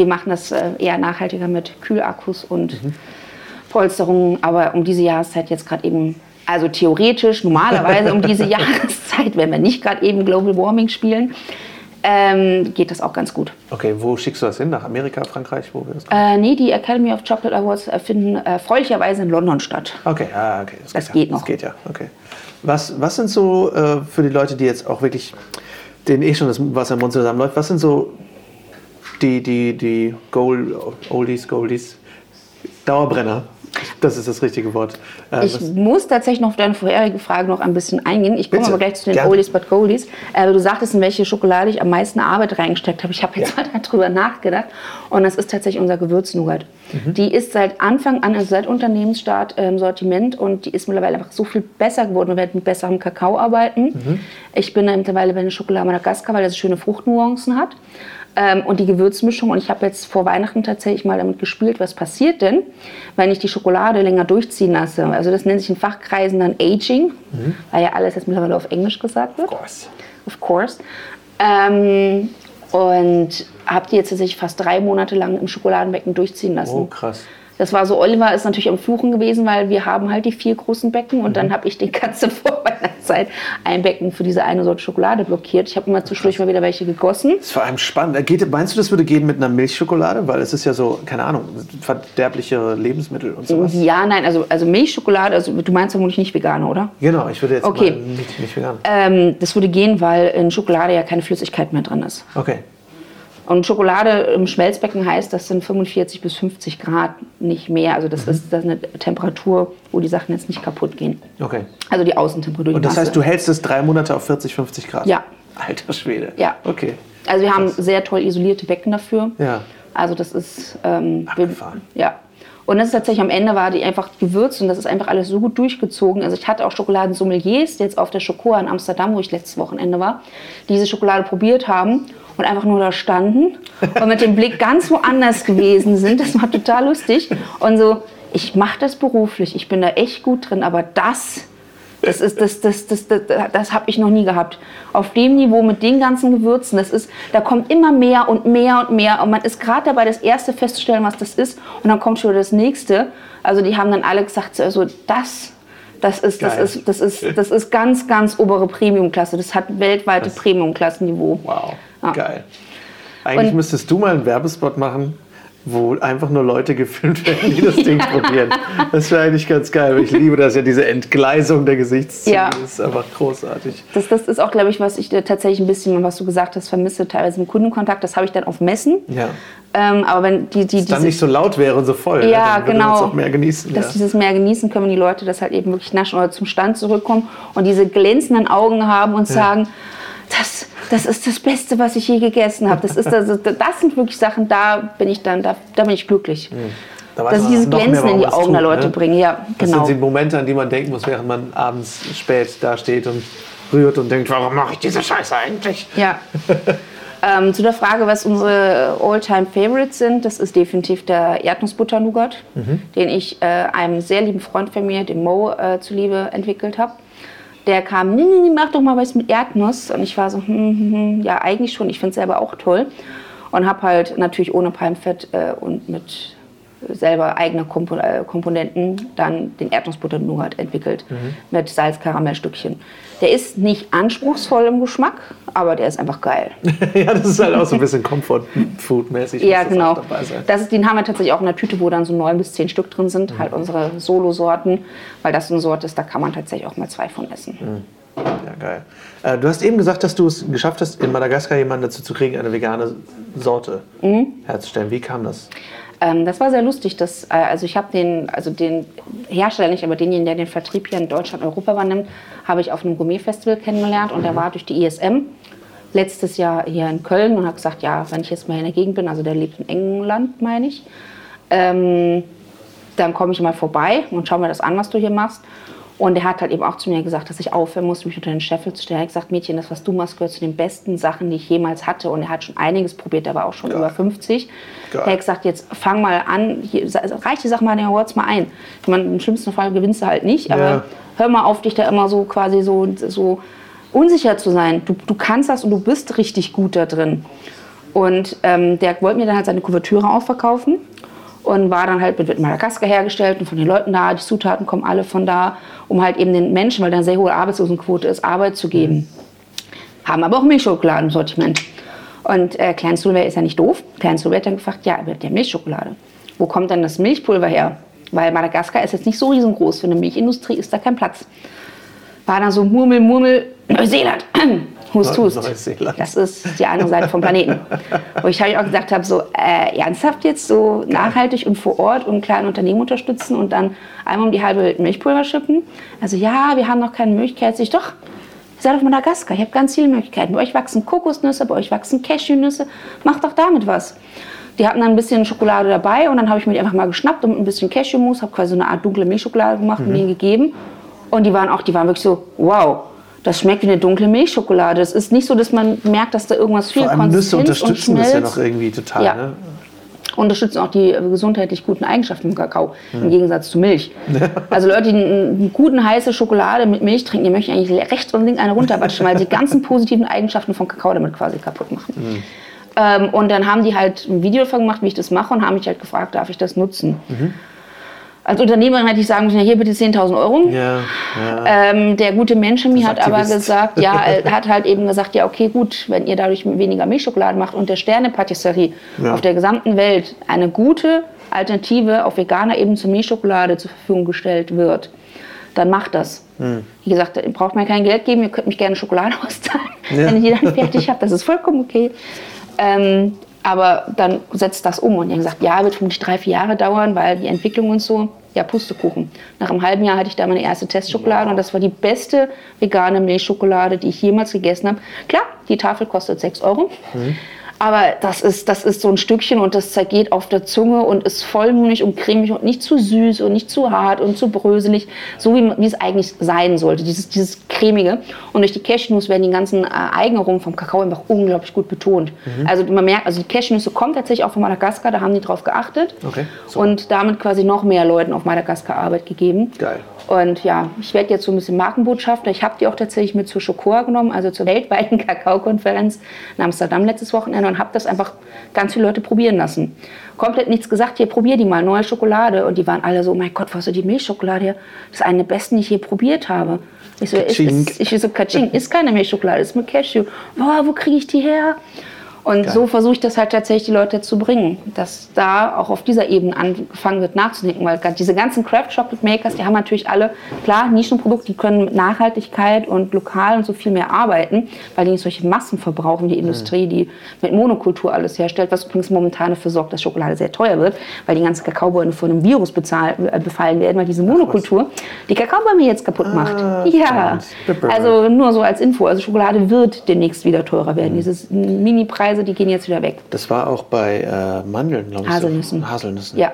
wir machen das äh, eher nachhaltiger mit Kühlakkus und Polsterungen, aber um diese Jahreszeit jetzt gerade eben, also theoretisch, normalerweise um diese Jahreszeit, wenn wir nicht gerade eben Global Warming spielen, ähm, geht das auch ganz gut. Okay, wo schickst du das hin? Nach Amerika, Frankreich? Wo wir das Äh, nee, die Academy of Chocolate Awards äh, finden äh, erfreulicherweise in London statt. Okay, ah, okay. Das ja. geht noch. Das geht ja, okay. Was, was sind so äh, für die Leute, die jetzt auch wirklich, denen eh schon das Wasser im Mund zusammenläuft, was sind so die, die, die Gold, Oldies, Goldies, Dauerbrenner? Das ist das richtige Wort. Äh, Ich muss tatsächlich noch auf deine vorherige Frage noch ein bisschen eingehen. Ich komme aber gleich zu den gerne. Oldies but Goldies. Äh, du sagtest, in welche Schokolade ich am meisten Arbeit reingesteckt habe. Ich habe jetzt Ja. mal darüber nachgedacht. Und das ist tatsächlich unser Gewürznougat. Mhm. Die ist seit Anfang an, also seit Unternehmensstart im Sortiment und die ist mittlerweile einfach so viel besser geworden. Wir werden mit besserem Kakao arbeiten. Mhm. Ich bin da mittlerweile bei der Schokolade Madagaskar, weil das schöne Fruchtnuancen hat. Ähm, und die Gewürzmischung. Und ich habe jetzt vor Weihnachten tatsächlich mal damit gespielt, was passiert denn, wenn ich die Schokolade länger durchziehen lasse. Also das nennt sich in Fachkreisen dann Aging, mhm. weil ja alles jetzt mittlerweile auf Englisch gesagt wird. Of course. Of course. Ähm, und habe die jetzt tatsächlich fast drei Monate lang im Schokoladenbecken durchziehen lassen. Oh, krass. Das war so, Oliver ist natürlich am Fluchen gewesen, weil wir haben halt die vier großen Becken und mhm. dann habe ich die ganze vor meiner Zeit ein Becken für diese eine Sorte Schokolade blockiert. Ich habe immer zwischendurch mal wieder welche gegossen. Das ist vor allem spannend. Geht, meinst du, das würde gehen mit einer Milchschokolade? Weil es ist ja so, keine Ahnung, verderbliche Lebensmittel und sowas. Ja, nein, also, also Milchschokolade, also du meinst vermutlich nicht vegan, oder? Genau, ich würde jetzt okay. nicht, nicht vegan. Ähm, das würde gehen, weil in Schokolade ja keine Flüssigkeit mehr drin ist. Okay. Und Schokolade im Schmelzbecken heißt, das sind 45 bis 50 Grad, nicht mehr. Also das, mhm. ist, das eine Temperatur, wo die Sachen jetzt nicht kaputt gehen. Okay. Also die Außentemperatur. Und das heißt, du hältst es drei Monate auf 40, 50 Grad? Ja. Alter Schwede. Ja. Okay. Also wir haben Krass. sehr toll isolierte Becken dafür. Ja. Also das ist... Ähm, Abgefahren. ja. Und das ist tatsächlich am Ende war die einfach gewürzt und das ist einfach alles so gut durchgezogen. Also ich hatte auch Schokoladensommeliers jetzt auf der Schokoa in Amsterdam, wo ich letztes Wochenende war, die diese Schokolade probiert haben und einfach nur da standen und mit dem Blick ganz woanders gewesen sind. Das war total lustig. Und so, ich mache das beruflich, ich bin da echt gut drin, aber das, das ist, das, das, das, das, das, habe ich noch nie gehabt. Auf dem Niveau mit den ganzen Gewürzen, das ist, da kommt immer mehr und mehr und mehr. Und man ist gerade dabei, das erste festzustellen, was das ist. Und dann kommt schon das nächste. Also die haben dann alle gesagt, also das das ist, das ist, das ist, das ist ganz, ganz obere Premiumklasse. Das hat weltweite Premiumklassenniveau. Wow. Ja. Geil. Eigentlich und müsstest du mal einen Werbespot machen, wo einfach nur Leute gefilmt werden, die das Ding probieren. Das wäre eigentlich ganz geil. Ich liebe das ja, diese Entgleisung der Gesichtszüge. Ja. Das ist einfach großartig. Das, das ist auch, glaube ich, was ich tatsächlich ein bisschen, was du gesagt hast, vermisse, teilweise im Kundenkontakt. Das habe ich dann auf Messen. Ja. Ähm, aber wenn die, die dann nicht so laut wäre und so voll, ne, ja, dann genau, auch mehr genießen. Dass ja. dieses mehr genießen können, wenn die Leute das halt eben wirklich naschen oder zum Stand zurückkommen und diese glänzenden Augen haben und ja. sagen, das, das ist das Beste, was ich je gegessen habe. Das, das, das sind wirklich Sachen, da bin ich dann, da, da bin ich glücklich. Mhm. Da dass ich dieses Glänzen mehr, in die Augen tut, der Leute ne? bringe. Ja, genau. Das sind die Momente, an die man denken muss, während man abends spät da steht und rührt und denkt, warum mache ich diese Scheiße eigentlich? Ja. ähm, zu der Frage, was unsere All-Time-Favorites sind, das ist definitiv der Erdnussbutter-Nougat, mhm. den ich äh, einem sehr lieben Freund von mir, dem Mo, äh, zuliebe entwickelt habe der kam, nee, nee, nee, mach doch mal was mit Erdnuss. Und ich war so, hm, hm, hm ja, eigentlich schon. Ich finde es selber auch toll. Und habe halt natürlich ohne Palmfett äh, und mit selber eigene äh, Komponenten dann den Erdnussbutter-Nougat entwickelt mhm. mit Salz-Karamellstückchen. Der ist nicht anspruchsvoll im Geschmack, aber der ist einfach geil. ja, das ist halt auch so ein bisschen Comfort-Food-mäßig. ja, genau. Das ist, den haben wir tatsächlich auch in der Tüte, wo dann so neun bis zehn Stück drin sind, mhm. halt unsere Solo-Sorten, weil das so eine Sorte ist, da kann man tatsächlich auch mal zwei von essen. Mhm. Ja, geil. Äh, du hast eben gesagt, dass du es geschafft hast, in Madagaskar jemanden dazu zu kriegen, eine vegane Sorte mhm. herzustellen. Wie kam das? Ähm, das war sehr lustig. Dass, äh, also ich habe den, also den Hersteller nicht, aber denjenigen, der den Vertrieb hier in Deutschland, Europa übernimmt, habe ich auf einem Gourmet-Festival kennengelernt und der war durch die ISM letztes Jahr hier in Köln und habe gesagt, ja, wenn ich jetzt mal in der Gegend bin, also der lebt in England, meine ich, ähm, dann komme ich mal vorbei und schau mir das an, was du hier machst. Und er hat halt eben auch zu mir gesagt, dass ich aufhören muss, mich unter den Scheffel zu stellen. Er hat gesagt, Mädchen, das, was du machst, gehört zu den besten Sachen, die ich jemals hatte. Und er hat schon einiges probiert, er war auch schon Geil. über 50. Geil. Er hat gesagt, jetzt fang mal an, hier, reich die Sachen mal in den Awards mal ein. Ich meine, im schlimmsten Fall gewinnst du halt nicht, aber ja. hör mal auf, dich da immer so quasi so, so unsicher zu sein. Du, du kannst das und du bist richtig gut da drin. Und ähm, der wollte mir dann halt seine Kuvertüre aufverkaufen und war dann halt mit Madagaskar hergestellt und von den Leuten da, die Zutaten kommen alle von da, um halt eben den Menschen, weil da eine sehr hohe Arbeitslosenquote ist, Arbeit zu geben. Mhm. Haben aber auch Milchschokolade im Sortiment. Und äh, Klein Sulwer ist ja nicht doof. Klein Sulwer hat dann gefragt, ja, aber der Milchschokolade. Wo kommt dann das Milchpulver her? Weil Madagaskar ist jetzt nicht so riesengroß. Für eine Milchindustrie ist da kein Platz. War dann so Murmel, Murmel, Neuseeland. Hust, Hust. Das ist die andere Seite vom Planeten. Wo ich halt auch gesagt habe, so äh, ernsthaft jetzt so nachhaltig und vor Ort und kleine Unternehmen unterstützen und dann einmal um die halbe Milchpulver schippen. Also ja, wir haben noch keine Möglichkeit. Ich doch, ihr seid auf Madagaskar, ihr habt ganz viele Möglichkeiten. Bei euch wachsen Kokosnüsse, bei euch wachsen Cashewnüsse. Macht doch damit was. Die hatten dann ein bisschen Schokolade dabei und dann habe ich mir die einfach mal geschnappt und mit ein bisschen Cashewmus, habe quasi so eine Art dunkle Milchschokolade gemacht mhm. und denen gegeben. Und die waren auch, die waren wirklich so, wow, Das schmeckt wie eine dunkle Milchschokolade. Es ist nicht so, dass man merkt, dass da irgendwas viel Vor allem Nüsse unterstützen das ja noch irgendwie total. Ja. Ne? unterstützen auch die äh, gesundheitlich guten Eigenschaften im Kakao, Hm. im Gegensatz zu Milch. Also Leute, die einen guten heiße Schokolade mit Milch trinken, die möchten eigentlich rechts und links eine runterwatschen, weil sie die ganzen positiven Eigenschaften von Kakao damit quasi kaputt machen. Hm. Ähm, und dann haben die halt ein Video davon gemacht, wie ich das mache und haben mich halt gefragt, darf ich das nutzen? Mhm. Als Unternehmerin hätte ich sagen müssen, ja, hier bitte 10.000 Euro. Ja, ja. Ähm, der gute Mensch in mir hat aber gesagt, ja, er hat halt eben gesagt, ja, okay, gut, wenn ihr dadurch weniger Milchschokolade macht und der Sterne-Patisserie Ja. auf der gesamten Welt eine gute Alternative auf veganer Ebene zur Milchschokolade zur Verfügung gestellt wird, dann macht das. Hm. Wie gesagt, ihr braucht mir kein Geld geben, ihr könnt mich gerne Schokolade auszahlen, wenn ich die dann fertig habe, das ist vollkommen okay. Ähm, aber dann setzt das um und ihr habt gesagt, ja, wird vermutlich drei, vier Jahre dauern, weil die Entwicklung und so, ja, Pustekuchen. Nach einem halben Jahr hatte ich da meine erste Testschokolade und das war die beste vegane Milchschokolade, die ich jemals gegessen habe. Klar, die Tafel kostet 6 Euro. Aber das ist, das ist so ein Stückchen und das zergeht auf der Zunge und ist vollmundig und cremig und nicht zu süß und nicht zu hart und zu bröselig, so wie, wie es eigentlich sein sollte, dieses, dieses cremige. Und durch die Cashews werden die ganzen äh, Eigenaromen vom Kakao einfach unglaublich gut betont. Also man merkt, also die Cashewnüsse kommen tatsächlich auch von Madagaskar, da haben die drauf geachtet Okay, und damit quasi noch mehr Leuten auf Madagaskar Arbeit gegeben. Geil. Und ja, ich werde jetzt so ein bisschen Markenbotschafter. Ich habe die auch tatsächlich mit zur Chocor genommen, also zur weltweiten Kakaokonferenz in Amsterdam letztes Wochenende und habe das einfach ganz viele Leute probieren lassen. Komplett nichts gesagt, hier probier die mal, neue Schokolade. Und die waren alle so, mein Gott, was ist die Milchschokolade hier? Das ist eine der besten, die ich je probiert habe. Ich so, ist, ist, ich so, Katsching, ist keine Milchschokolade, ist mit Cashew. Boah, wo kriege ich die her? Und Geil. so versuche ich das halt tatsächlich die Leute zu bringen, dass da auch auf dieser Ebene angefangen wird nachzudenken, weil diese ganzen Craft Chocolate Makers, die haben natürlich alle, klar, Nischenprodukte, die können mit Nachhaltigkeit und lokal und so viel mehr arbeiten, weil die nicht solche Massen verbrauchen, die Industrie, die mit Monokultur alles herstellt, was übrigens momentan dafür sorgt, dass Schokolade sehr teuer wird, weil die ganzen Kakaobäume von einem Virus bezahl, äh, befallen werden, weil diese Monokultur die Kakaobäume jetzt kaputt macht. Ja, spannend. also nur so als Info, also Schokolade wird demnächst wieder teurer werden. Diese Mini-Preise, die gehen jetzt wieder weg. Das war auch bei äh, Mandeln, glaube ich. Haselnüssen. So. Haselnüssen. Ja.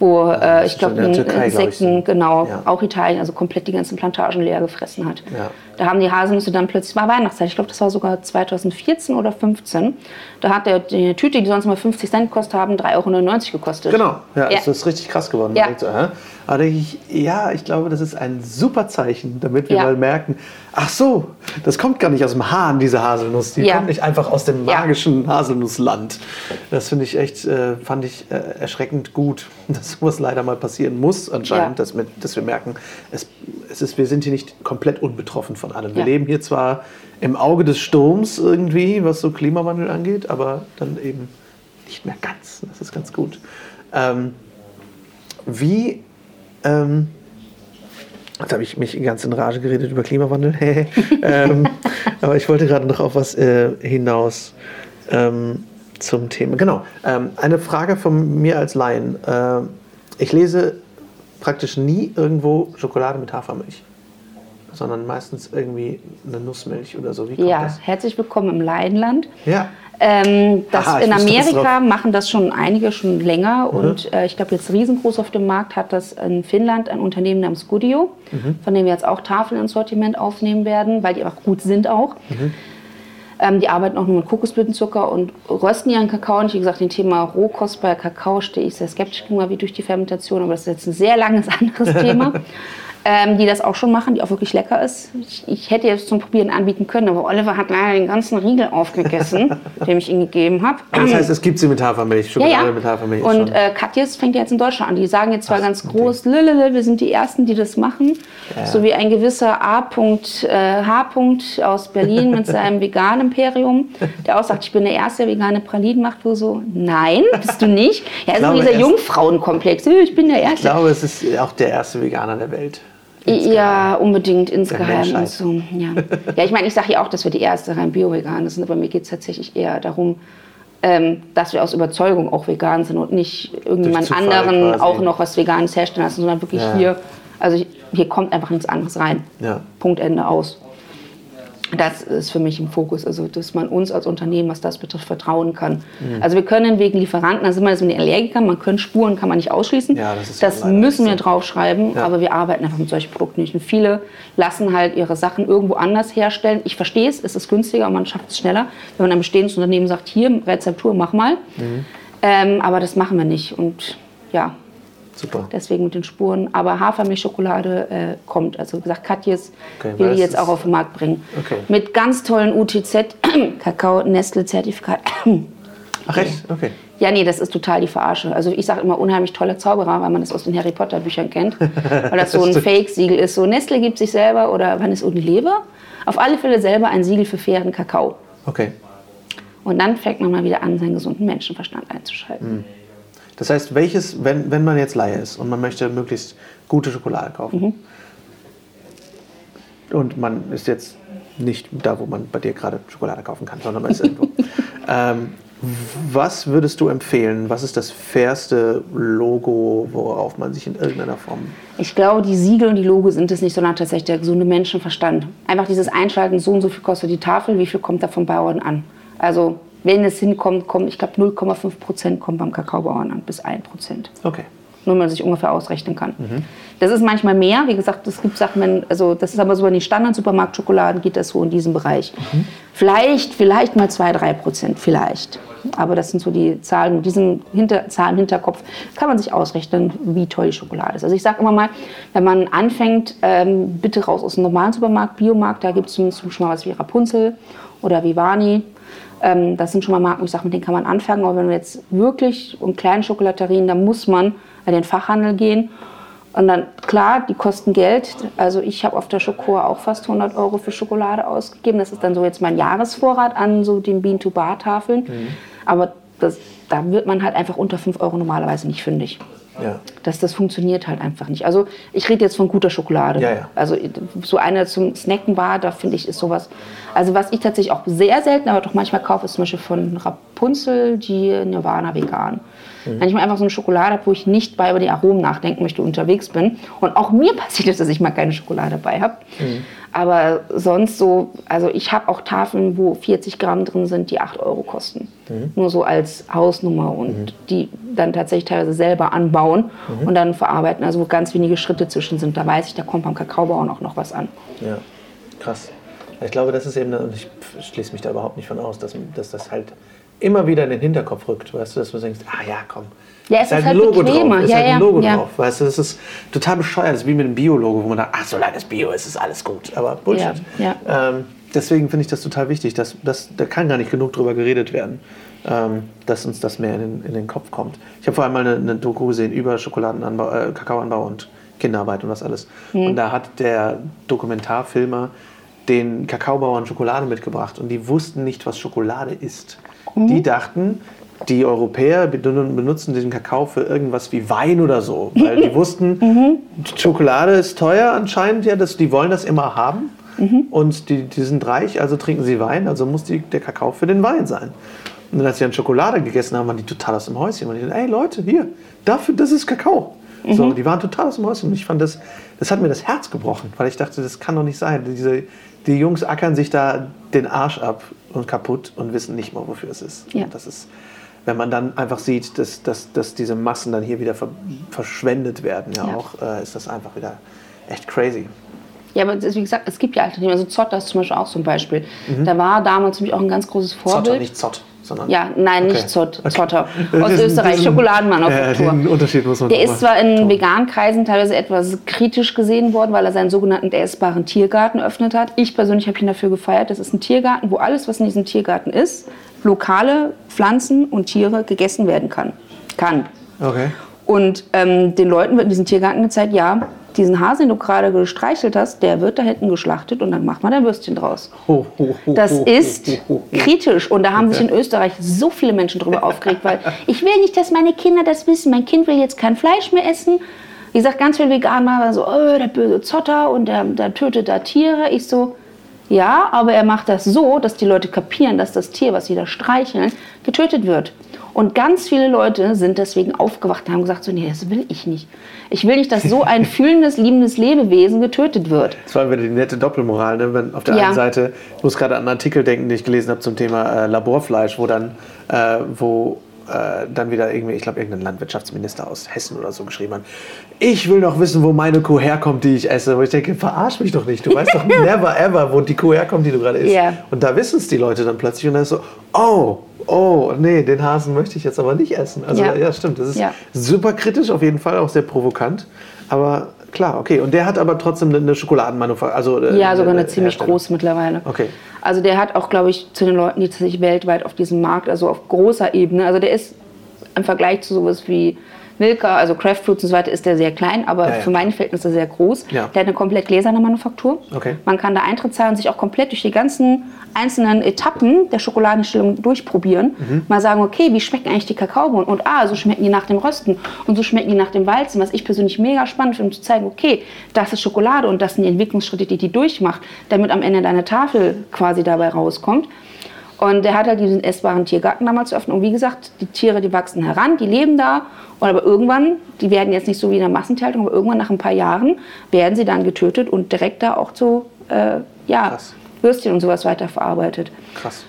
Wo äh, das ich glaube, in der Türkei, glaub ich, Insekten, so. genau, Ja. auch Italien, also komplett die ganzen Plantagen leer gefressen hat. Ja. Da haben die Haselnüsse dann plötzlich, war Weihnachtszeit, ich glaube, das war sogar 2014 oder 15. Da hat der, die Tüte, die sonst mal 50 Cent gekostet haben, 3,99 Euro gekostet. Genau, ja, Ja. es ist richtig krass geworden. Ja. denkt hä? Aber denke ich, ja, ich glaube, das ist ein super Zeichen, damit wir Ja. mal merken, ach so, das kommt gar nicht aus dem Hahn, diese Haselnuss. Die Ja. kommt nicht einfach aus dem magischen Haselnussland. Das finde ich echt, äh, fand ich äh, erschreckend gut, dass sowas leider mal passieren muss anscheinend, dass, wir, dass wir merken, es, es ist, wir sind hier nicht komplett unbetroffen von allem. Wir leben hier zwar im Auge des Sturms irgendwie, was so Klimawandel angeht, aber dann eben nicht mehr ganz. Das ist ganz gut. Ähm, wie, ähm, jetzt habe ich mich ganz in Rage geredet über Klimawandel, ähm, aber ich wollte gerade noch auf was äh, hinaus ähm, zum Thema. Genau, ähm, eine Frage von mir als Laien. Ähm, ich lese praktisch nie irgendwo Schokolade mit Hafermilch, sondern meistens irgendwie eine Nussmilch oder so. Wie kommt Ja, das? herzlich willkommen im Leidenland. Ja, Ähm, das Aha, in das Amerika. Mhm. machen das schon einige schon länger und äh, ich glaube jetzt riesengroß auf dem Markt hat das in Finnland ein Unternehmen namens Goodio, Mhm. von dem wir jetzt auch Tafeln ins Sortiment aufnehmen werden, weil die auch gut sind auch. Mhm. Ähm, die arbeiten auch nur mit Kokosblütenzucker und rösten ihren Kakao. Und wie gesagt, dem Thema Rohkost bei Kakao stehe ich sehr skeptisch gegenüber, wie durch die Fermentation, aber das ist jetzt ein sehr langes anderes Thema. Ähm, die das auch schon machen, die auch wirklich lecker ist. Ich, ich hätte jetzt zum Probieren anbieten können, aber Oliver hat leider den ganzen Riegel aufgegessen, den ich ihm gegeben habe. das heißt, es gibt sie mit Hafermilch, Ja, Schokolade ja. mit Hafermilch. Und äh, Katjes fängt jetzt in Deutschland an. Die sagen jetzt zwar Ach, ganz groß, lülülü, wir sind die Ersten, die das machen. So wie ein gewisser A. Äh, H. aus Berlin mit seinem Vegan-Imperium, der auch sagt, ich bin der Erste, der vegane Pralinen macht. Wo so, nein, bist du nicht. Ja, ist so glaube, dieser Jungfrauenkomplex. Ich bin der ich Erste. glaube, es ist auch der erste Veganer der Welt. Ja, unbedingt insgeheim Menschheit. und so. Ja, ja ich meine, ich sage ja auch, dass wir die erste rein bio-vegan sind, aber mir geht es tatsächlich eher darum, ähm, dass wir aus Überzeugung auch vegan sind und nicht irgendjemand anderen quasi. auch noch was Veganes herstellen lassen, sondern wirklich Ja. hier, also hier kommt einfach nichts anderes rein. Ja. Punkt, Ende, aus. Das ist für mich im Fokus, also dass man uns als Unternehmen, was das betrifft, vertrauen kann. Mhm. Also wir können wegen Lieferanten, also immer das mit den Allergikern, man kann Spuren kann man nicht ausschließen. Ja, das, das ja müssen wir draufschreiben, ja. aber wir arbeiten einfach mit solchen Produkten nicht. Und viele lassen halt ihre Sachen irgendwo anders herstellen. Ich verstehe es, es ist günstiger und man schafft es schneller, wenn man ein bestehendes Unternehmen sagt, hier Rezeptur, mach mal. Mhm. Ähm, aber das machen wir nicht und ja, Super. Deswegen mit den Spuren. Aber Hafermilchschokolade äh, kommt. Also wie gesagt, Katjes okay, will die jetzt auch auf den Markt bringen. Okay. Mit ganz tollen UTZ, Kakao, Nestle-Zertifikat. Ach echt? Okay. Ja, nee, das ist total die Verarsche. Also ich sage immer unheimlich toller Zauberer, weil man das aus den Harry Potter Büchern kennt. weil das so ein Fake-Siegel ist. So Nestle gibt sich selber oder wann ist Unilever? Auf alle Fälle selber ein Siegel für fairen Kakao. Okay. Und dann fängt man mal wieder an, seinen gesunden Menschenverstand einzuschalten. Mhm. Das heißt, welches, wenn, wenn man jetzt Laie ist und man möchte möglichst gute Schokolade kaufen mhm. und man ist jetzt nicht da, wo man bei dir gerade Schokolade kaufen kann, sondern man ist irgendwo. ähm, was würdest du empfehlen? Was ist das fairste Logo, worauf man sich in irgendeiner Form. Ich glaube, die Siegel und die Logo sind es nicht, sondern tatsächlich der gesunde Menschenverstand. Einfach dieses Einschalten, so und so viel kostet die Tafel, wie viel kommt da vom Bauern an? Also wenn es hinkommt, kommt, ich glaube 0,5 Prozent kommt beim Kakaobauern an, bis 1 Prozent. Okay. Nur man sich ungefähr ausrechnen kann. Mhm. Das ist manchmal mehr. Wie gesagt, es gibt Sachen, wenn, also das ist aber so in den Standard-Supermarktschokoladen geht das so in diesem Bereich. Mhm. Vielleicht, vielleicht mal 2, 3 Prozent, vielleicht. Aber das sind so die Zahlen. Mit diesen Hinter Zahlen Hinterkopf kann man sich ausrechnen, wie toll die Schokolade ist. Also ich sage immer mal, wenn man anfängt, ähm, bitte raus aus dem normalen Supermarkt, Biomarkt, da gibt es zum Beispiel mal was wie Rapunzel oder Vivani ähm, das sind schon mal Marken, wo ich sage, mit denen kann man anfangen. Aber wenn wir jetzt wirklich um kleine Schokolaterien, dann muss man an den Fachhandel gehen. Und dann, klar, die kosten Geld. Also ich habe auf der Schokor auch fast 100 Euro für Schokolade ausgegeben. Das ist dann so jetzt mein Jahresvorrat an so den Bean-to-Bar-Tafeln. Mhm. Aber das, da wird man halt einfach unter 5 Euro normalerweise nicht fündig. Ja. Das, das funktioniert halt einfach nicht. Also ich rede jetzt von guter Schokolade. Ja, ja. Also so eine zum Snacken war, da finde ich, ist sowas. Also was ich tatsächlich auch sehr selten, aber doch manchmal kaufe, ist zum Beispiel von Rapunzel die Nirvana vegan. Mhm. Wenn ich mal einfach so eine Schokolade habe, wo ich nicht bei über die Aromen nachdenken möchte, unterwegs bin. Und auch mir passiert es, dass ich mal keine Schokolade dabei habe. Mhm. Aber sonst so, also ich habe auch Tafeln, wo 40 Gramm drin sind, die 8 Euro kosten. Mhm. Nur so als Hausnummer und mhm. die dann tatsächlich teilweise selber anbauen mhm. und dann verarbeiten. Also wo ganz wenige Schritte zwischen sind. Da weiß ich, da kommt beim Kakaobauern auch noch was an. Ja, krass. Ich glaube, das ist eben, und ich schließe mich da überhaupt nicht von aus, dass, dass das halt immer wieder in den Hinterkopf rückt. Weißt du, dass du denkst, ah ja, komm, ja, es ist, ist halt, ein Logo bequemer. drauf. Ist ja, halt ein Logo ja. drauf. Weißt du, das ist total bescheuert. Das ist wie mit dem Bio-Logo, wo man sagt, ach, solange es Bio ist, ist alles gut. Aber Bullshit. Ja, ähm, deswegen finde ich das total wichtig. Dass, dass, da kann gar nicht genug drüber geredet werden, ähm, dass uns das mehr in den, in den Kopf kommt. Ich habe vor allem mal eine, eine, Doku gesehen über Schokoladenanbau, äh, Kakaoanbau und Kinderarbeit und was alles. Mhm. Und da hat der Dokumentarfilmer den Kakaobauern Schokolade mitgebracht und die wussten nicht, was Schokolade ist. Mhm. Die dachten, die Europäer benutzen den Kakao für irgendwas wie Wein oder so, weil die wussten, mhm. Schokolade ist teuer anscheinend, ja, das, die wollen das immer haben mhm. und die, die sind reich, also trinken sie Wein, also muss die, der Kakao für den Wein sein. Und dann, als sie dann Schokolade gegessen haben, waren die total aus dem Häuschen. Und ich dachte, ey Leute, hier, dafür, das ist Kakao. Mhm. So, die waren total aus dem Häuschen. Und ich fand das, das hat mir das Herz gebrochen, weil ich dachte, das kann doch nicht sein. Diese, die Jungs ackern sich da den Arsch ab und kaputt und wissen nicht mal, wofür es ist. Ja. das ist wenn man dann einfach sieht, dass, dass, dass diese Massen dann hier wieder ver verschwendet werden, ja, ja. auch, äh, ist das einfach wieder echt crazy. Ja, aber wie gesagt, es gibt ja Alternativen. Also Zotter ist zum Beispiel auch so ein Beispiel. Mhm. Da war damals mich auch ein ganz großes Vorbild. Zotter, nicht Zott. Sondern ja, nein, okay. nicht Zott, okay. Zotter. Aus Österreich, Schokoladenmann auf der Tour. Den Unterschied muss man Der ist zwar in veganen Kreisen teilweise etwas kritisch gesehen worden, weil er seinen sogenannten essbaren Tiergarten eröffnet hat. Ich persönlich habe ihn dafür gefeiert. Das ist ein Tiergarten, wo alles, was in diesem Tiergarten ist, lokale Pflanzen und Tiere gegessen werden kann. kann. Okay. Und ähm, den Leuten wird in diesem Tiergarten gezeigt, ja, diesen Hase, den du gerade gestreichelt hast, der wird da hinten geschlachtet und dann macht man ein Würstchen draus. Das ist kritisch und da haben sich in Österreich so viele Menschen drüber aufgeregt, weil ich will nicht, dass meine Kinder das wissen. Mein Kind will jetzt kein Fleisch mehr essen. Wie gesagt, ganz viele Veganer so, oh, der böse Zotter und der, der tötet da Tiere. Ich so, Ja, aber er macht das so, dass die Leute kapieren, dass das Tier, was sie da streicheln, getötet wird. Und ganz viele Leute sind deswegen aufgewacht und haben gesagt, so, nee, das will ich nicht. Ich will nicht, dass so ein fühlendes, liebendes Lebewesen getötet wird. Das war wieder die nette Doppelmoral. Ne? Wenn auf der ja. einen Seite, ich muss gerade an einen Artikel denken, den ich gelesen habe zum Thema äh, Laborfleisch, wo dann, äh, wo äh, dann wieder irgendwie, ich glaube, irgendein Landwirtschaftsminister aus Hessen oder so geschrieben hat, ich will noch wissen, wo meine Kuh herkommt, die ich esse. Wo ich denke, verarsch mich doch nicht. Du weißt doch never ever, wo die Kuh herkommt, die du gerade isst. Yeah. Und da wissen es die Leute dann plötzlich und dann ist so, oh, oh, nee, den Hasen möchte ich jetzt aber nicht essen. Also ja, ja stimmt. Das ist ja. super kritisch auf jeden Fall, auch sehr provokant. Aber klar, okay. Und der hat aber trotzdem eine Schokoladenmanufaktur. Also, äh, ja, sogar eine, eine ziemlich große mittlerweile. Okay. Also der hat auch, glaube ich, zu den Leuten, die sich weltweit auf diesem Markt, also auf großer Ebene, also der ist im Vergleich zu sowas wie Milka, also Craft Fruits und so weiter, ist der sehr klein, aber ja, ja. für meine Verhältnisse sehr groß. Ja. Der hat eine komplett gläserne Manufaktur. Okay. Man kann da Eintritt zahlen und sich auch komplett durch die ganzen einzelnen Etappen der Schokoladenstellung durchprobieren. Mhm. Mal sagen, okay, wie schmecken eigentlich die Kakaobohnen? Und ah, so schmecken die nach dem Rösten und so schmecken die nach dem Walzen. Was ich persönlich mega spannend finde, um zu zeigen, okay, das ist Schokolade und das sind die Entwicklungsschritte, die die durchmacht, damit am Ende deine Tafel quasi dabei rauskommt. Und der hat halt diesen essbaren Tiergarten damals eröffnet. Und wie gesagt, die Tiere, die wachsen heran, die leben da. Und aber irgendwann, die werden jetzt nicht so wie in der Massentierhaltung, aber irgendwann nach ein paar Jahren werden sie dann getötet und direkt da auch zu äh, ja, Würstchen und sowas weiterverarbeitet. Krass.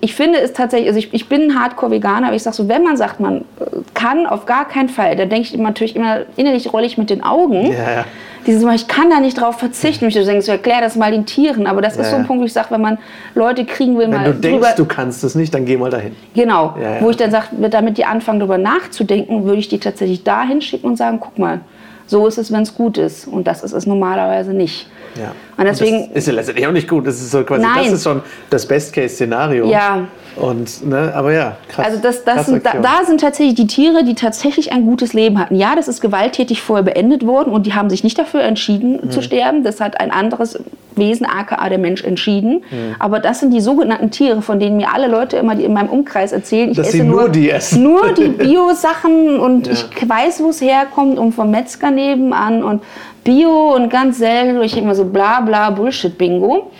Ich, finde es tatsächlich, also ich, ich bin Hardcore-Veganer, aber ich sage so, wenn man sagt, man äh, kann auf gar keinen Fall, dann denke ich natürlich immer, innerlich rolle ich mit den Augen. Ja, ja dieses Mal, ich kann da nicht drauf verzichten. Ich denke, so, erklär das mal den Tieren. Aber das ja, ist so ein Punkt, wo ich sage, wenn man Leute kriegen will, wenn mal. Wenn du denkst, du kannst es nicht, dann geh mal dahin. Genau. Wo ich dann sage, damit die anfangen, darüber nachzudenken, würde ich die tatsächlich dahin schicken und sagen, guck mal, so ist es, wenn es gut ist. Und das ist es normalerweise nicht. Ja. Und deswegen. Und das ist ja letztendlich auch nicht gut. Das ist so quasi, Nein. das ist schon das Best-Case-Szenario. Ja. Und, ne, aber ja, krass. Also das, das sind, da, da, sind tatsächlich die Tiere, die tatsächlich ein gutes Leben hatten. Ja, das ist gewalttätig vorher beendet worden und die haben sich nicht dafür entschieden mhm. zu sterben. Das hat ein anderes Wesen, aka der Mensch, entschieden. Mhm. Aber das sind die sogenannten Tiere, von denen mir alle Leute immer die in meinem Umkreis erzählen. Ich Dass esse sie nur, die essen. Nur die Bio-Sachen und ja. ich weiß, wo es herkommt und vom Metzger nebenan und Bio und ganz selten. Ich immer so bla bla Bullshit-Bingo.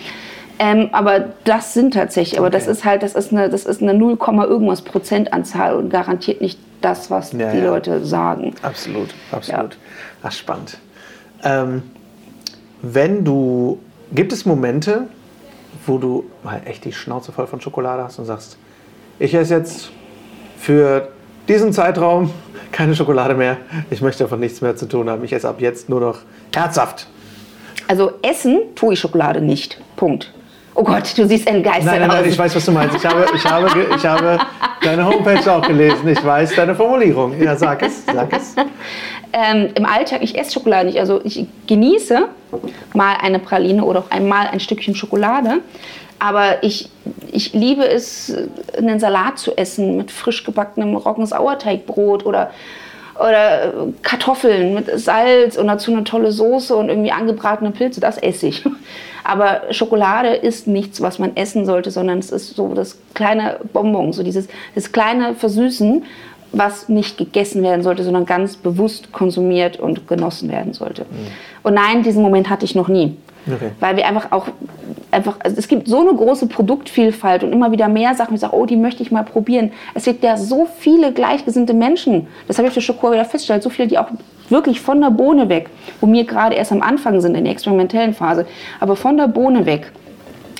Ähm, aber das sind tatsächlich, aber okay. das ist halt, das ist eine, das ist eine 0, irgendwas Prozentanzahl und garantiert nicht das, was ja, die ja. Leute sagen. Absolut, absolut. Ja. Ach, spannend. Ähm, wenn du, gibt es Momente, wo du mal echt die Schnauze voll von Schokolade hast und sagst, ich esse jetzt für diesen Zeitraum keine Schokolade mehr, ich möchte davon nichts mehr zu tun haben, ich esse ab jetzt nur noch herzhaft. Also essen tue ich Schokolade nicht. Punkt. Oh Gott, du siehst entgeistert nein, nein, nein, aus. ich weiß, was du meinst. Ich habe, ich, habe, ich habe deine Homepage auch gelesen. Ich weiß deine Formulierung. Ja, sag es, sag es. Ähm, Im Alltag, ich esse Schokolade nicht. Also ich genieße mal eine Praline oder auch einmal ein Stückchen Schokolade. Aber ich, ich liebe es, einen Salat zu essen mit frisch gebackenem Roggensauerteigbrot oder oder Kartoffeln mit Salz und dazu eine tolle Soße und irgendwie angebratene Pilze, das esse ich. Aber Schokolade ist nichts, was man essen sollte, sondern es ist so das kleine Bonbon, so dieses das kleine Versüßen, was nicht gegessen werden sollte, sondern ganz bewusst konsumiert und genossen werden sollte. Mhm. Und nein, diesen Moment hatte ich noch nie. Okay. Weil wir einfach auch, einfach, also es gibt so eine große Produktvielfalt und immer wieder mehr Sachen, ich sage, oh, die möchte ich mal probieren. Es gibt ja so viele gleichgesinnte Menschen. Das habe ich für Schokor wieder festgestellt. So viele, die auch wirklich von der Bohne weg, wo wir gerade erst am Anfang sind in der experimentellen Phase, aber von der Bohne weg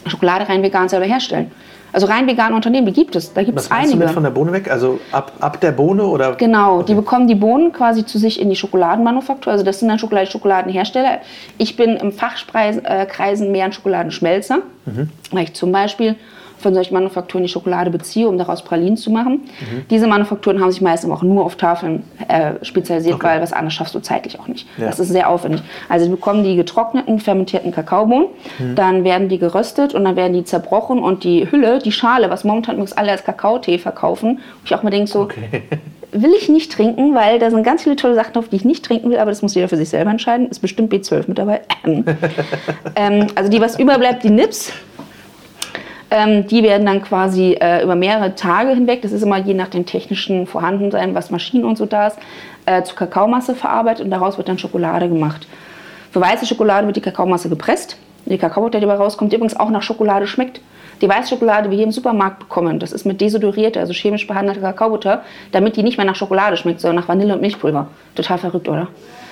Schokolade rein vegan selber herstellen. Also rein vegane Unternehmen, die gibt es. Da gibt es einige. Du mit von der Bohne weg? Also ab, ab der Bohne oder? Genau, okay. die bekommen die Bohnen quasi zu sich in die Schokoladenmanufaktur. Also das sind dann Schokolade Schokoladenhersteller. Ich bin im Fachkreisen mehr ein Schokoladenschmelzer, mhm. weil ich zum Beispiel von solchen Manufakturen die Schokolade beziehe, um daraus Pralinen zu machen. Mhm. Diese Manufakturen haben sich meistens auch nur auf Tafeln äh, spezialisiert, okay. weil was anderes schaffst du zeitlich auch nicht. Ja. Das ist sehr aufwendig. Also wir bekommen die getrockneten, fermentierten Kakaobohnen, mhm. dann werden die geröstet und dann werden die zerbrochen und die Hülle, die Schale, was momentan übrigens alle als Kakaotee verkaufen, wo ich auch mal denke so, okay. will ich nicht trinken, weil da sind ganz viele tolle Sachen drauf, die ich nicht trinken will, aber das muss jeder für sich selber entscheiden. Ist bestimmt B12 mit dabei. ähm, also die, was überbleibt, die Nips. Ähm, die werden dann quasi äh, über mehrere Tage hinweg, das ist immer je nach dem technischen Vorhandensein, was Maschinen und so da ist, äh, zu Kakaomasse verarbeitet und daraus wird dann Schokolade gemacht. Für weiße Schokolade wird die Kakaomasse gepresst Die Kakaobutter, die dabei rauskommt, die übrigens auch nach Schokolade schmeckt. Die Weißschokolade, die wir hier im Supermarkt bekommen, das ist mit desodorierter, also chemisch behandelter Kakaobutter, damit die nicht mehr nach Schokolade schmeckt, sondern nach Vanille und Milchpulver. Total verrückt, oder?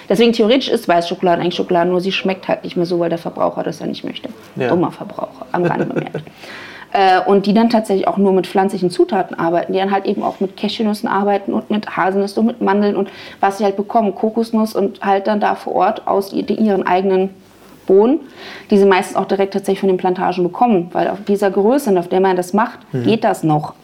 Deswegen theoretisch ist Weißschokolade eigentlich Schokolade, nur sie schmeckt halt nicht mehr so, weil der Verbraucher das ja nicht möchte. Ja. Dummer Verbraucher, am Rande bemerkt. äh, und die dann tatsächlich auch nur mit pflanzlichen Zutaten arbeiten, die dann halt eben auch mit Cashewnüssen arbeiten und mit Haselnüssen und mit Mandeln und was sie halt bekommen, Kokosnuss und halt dann da vor Ort aus ihren eigenen Bohnen, die sie meistens auch direkt tatsächlich von den Plantagen bekommen, weil auf dieser Größe, auf der man das macht, mhm. geht das noch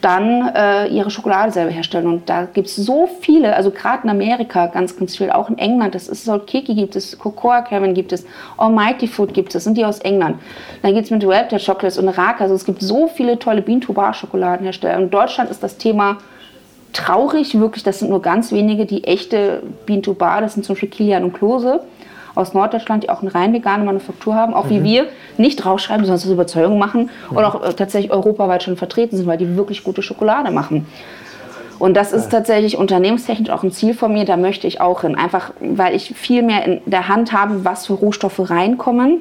dann äh, ihre Schokolade selber herstellen. Und da gibt es so viele, also gerade in Amerika ganz, ganz viel, auch in England, das ist Salt Kiki gibt es, Cocoa Caramel gibt es, Almighty Food gibt es, sind die aus England. Dann gibt es mit Welter Chocolates und Raka, also es gibt so viele tolle Bean to Bar Schokoladenhersteller. In Deutschland ist das Thema traurig, wirklich, das sind nur ganz wenige, die echte Bean to Bar, das sind zum Beispiel Kilian und Klose aus Norddeutschland, die auch eine rein vegane Manufaktur haben, auch mhm. wie wir, nicht draufschreiben, sondern das Überzeugung machen mhm. und auch äh, tatsächlich europaweit schon vertreten sind, weil die wirklich gute Schokolade machen. Und das ist tatsächlich unternehmenstechnisch auch ein Ziel von mir, da möchte ich auch hin. Einfach, weil ich viel mehr in der Hand habe, was für Rohstoffe reinkommen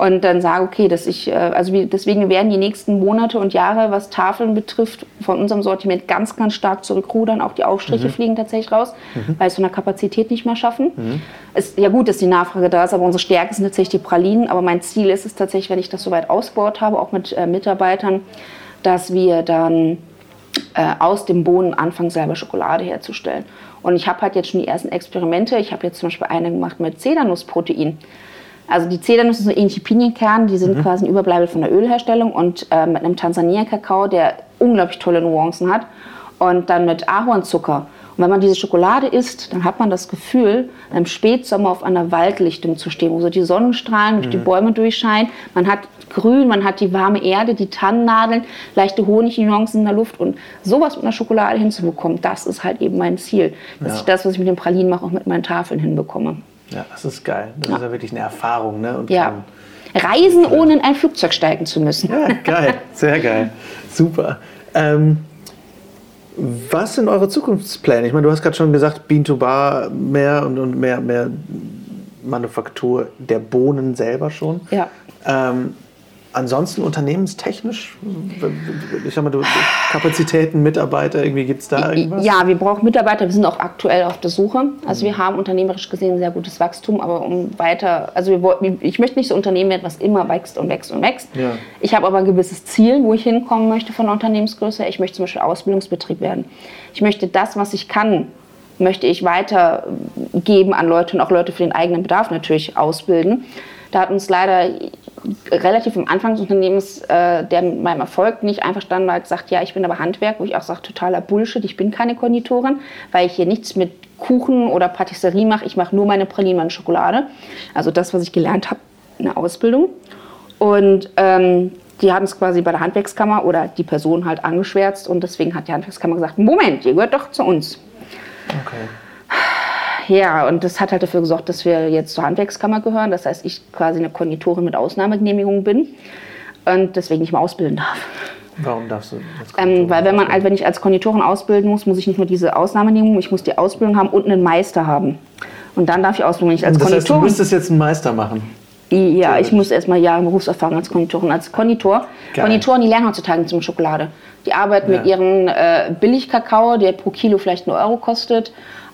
und dann sage, okay, dass ich, äh, also deswegen werden die nächsten Monate und Jahre, was Tafeln betrifft, von unserem Sortiment ganz, ganz stark zurückrudern. Auch die Aufstriche mhm. fliegen tatsächlich raus, mhm. weil es von der Kapazität nicht mehr schaffen. Mhm. Es, ja gut, dass die Nachfrage da ist, aber unsere Stärke sind tatsächlich die Pralinen. Aber mein Ziel ist es tatsächlich, wenn ich das soweit ausgebaut habe, auch mit äh, Mitarbeitern, dass wir dann äh, aus dem Bohnen anfangen, selber Schokolade herzustellen. Und ich habe halt jetzt schon die ersten Experimente. Ich habe jetzt zum Beispiel eine gemacht mit Zedernnussprotein. Also die Zedernüsse sind so ähnliche Pinienkern, die sind mhm. quasi ein Überbleibel von der Ölherstellung und äh, mit einem Tansania-Kakao, der unglaublich tolle Nuancen hat und dann mit Ahornzucker. Und wenn man diese Schokolade isst, dann hat man das Gefühl, im Spätsommer auf einer Waldlichtung zu stehen, wo so die Sonnenstrahlen durch mhm. die Bäume durchscheinen. Man hat Grün, man hat die warme Erde, die Tannennadeln, leichte Honignuancen in der Luft und sowas mit einer Schokolade hinzubekommen, das ist halt eben mein Ziel. Dass ja. ich das, was ich mit den Pralinen mache, auch mit meinen Tafeln hinbekomme. Ja, das ist geil. Das ja. ist ja wirklich eine Erfahrung. Ne? Und ja. Reisen, ohne in ein Flugzeug steigen zu müssen. Ja, geil. Sehr geil. Super. Ähm, was sind eure Zukunftspläne? Ich meine, du hast gerade schon gesagt, Bean to Bar mehr und, und mehr, mehr Manufaktur der Bohnen selber schon. Ja. Ähm, Ansonsten unternehmenstechnisch, ich sag mal, Kapazitäten, Mitarbeiter, irgendwie gibt es da irgendwas? Ja, wir brauchen Mitarbeiter, wir sind auch aktuell auf der Suche. Also wir haben unternehmerisch gesehen sehr gutes Wachstum, aber um weiter, also wir, ich möchte nicht so Unternehmen werden, was immer wächst und wächst und wächst. Ja. Ich habe aber ein gewisses Ziel, wo ich hinkommen möchte von der Unternehmensgröße. Ich möchte zum Beispiel Ausbildungsbetrieb werden. Ich möchte das, was ich kann, möchte ich weitergeben an Leute und auch Leute für den eigenen Bedarf natürlich ausbilden. Da hat uns leider relativ am Anfang des Unternehmens, äh, der mit meinem Erfolg nicht einverstanden war, sagt, ja, ich bin aber Handwerk, wo ich auch sage, totaler Bullshit, ich bin keine Konditorin, weil ich hier nichts mit Kuchen oder Patisserie mache, ich mache nur meine Pralinen, meine Schokolade. Also das, was ich gelernt habe in der Ausbildung. Und ähm, die haben es quasi bei der Handwerkskammer oder die Person halt angeschwärzt und deswegen hat die Handwerkskammer gesagt, Moment, ihr gehört doch zu uns. Okay. Ja, und das hat halt dafür gesorgt, dass wir jetzt zur Handwerkskammer gehören. Das heißt, ich quasi eine Konditorin mit Ausnahmegenehmigung bin und deswegen nicht mehr ausbilden darf. Warum darfst du? Ähm, weil wenn man, wenn ich als Konditorin ausbilden muss, muss ich nicht nur diese Ausnahmegenehmigung, ich muss die Ausbildung haben und einen Meister haben. Und dann darf ich ausbilden, wenn ich als das Konditorin. Heißt, du müsstest jetzt einen Meister machen. Ja, ich muss erstmal Jahre Berufserfahrung als Konditorin. Als Konditor. Geil. Konditoren, die lernen heutzutage zum Schokolade. Die arbeiten ja. mit ihrem äh, Billigkakao, der pro Kilo vielleicht einen Euro kostet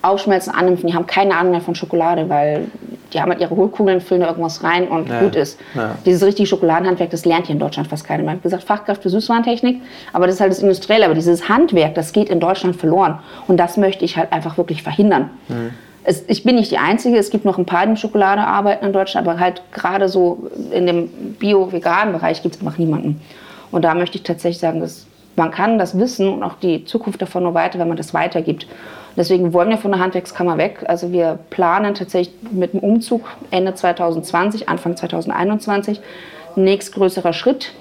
aufschmelzen, annimpfen. Die haben keine Ahnung mehr von Schokolade, weil die haben halt ihre Hohlkugeln, füllen da irgendwas rein und ja. gut ist. Ja. Dieses richtige Schokoladenhandwerk, das lernt hier in Deutschland fast keiner. Man hat gesagt, Fachkraft für Süßwarentechnik, aber das ist halt das Industrielle. Aber dieses Handwerk, das geht in Deutschland verloren. Und das möchte ich halt einfach wirklich verhindern. Mhm. Es, ich bin nicht die Einzige, es gibt noch ein paar, die Schokolade arbeiten in Deutschland, aber halt gerade so in dem bio-veganen Bereich gibt es einfach niemanden. Und da möchte ich tatsächlich sagen, dass man kann das Wissen und auch die Zukunft davon nur weiter, wenn man das weitergibt. Deswegen wollen wir von der Handwerkskammer weg. Also wir planen tatsächlich mit dem Umzug Ende 2020, Anfang 2021 nächstgrößerer Schritt.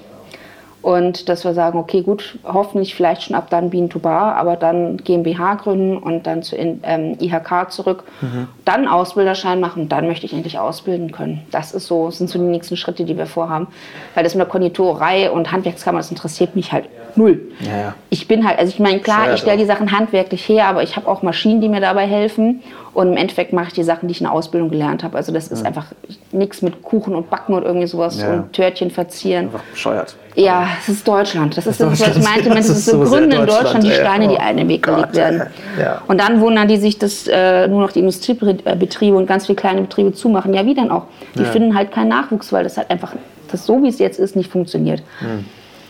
Und dass wir sagen, okay, gut, hoffentlich vielleicht schon ab dann Bean to Bar, aber dann GmbH gründen und dann zu ähm, IHK zurück. Mhm. dann Ausbilderschein machen, dann möchte ich endlich ausbilden können. Das ist so, sind so die nächsten Schritte, die wir vorhaben. Weil das mit der Konditorei und Handwerkskammer, das interessiert mich halt null. Ja, ja. Ich bin halt, also ich meine, klar, ich stelle die Sachen handwerklich her, aber ich habe auch Maschinen, die mir dabei helfen. Und im Endeffekt mache ich die Sachen, die ich in der Ausbildung gelernt habe. Also das ist Mhm. einfach nichts mit Kuchen und Backen und irgendwie sowas Ja. und Törtchen verzieren. Einfach bescheuert. Ja, es ist Deutschland. Das ist das, was ich meinte. Das Es ist so Gründe in Deutschland, die. Steine, die Oh einem in den Weg gelegt werden. Ja. Und dann wundern die sich, dass äh, nur noch die Industriebetriebe und ganz viele kleine Betriebe zumachen. Ja, wie dann auch? Die Ja. finden halt keinen Nachwuchs, weil das halt einfach, das so wie es jetzt ist, nicht funktioniert. Hm.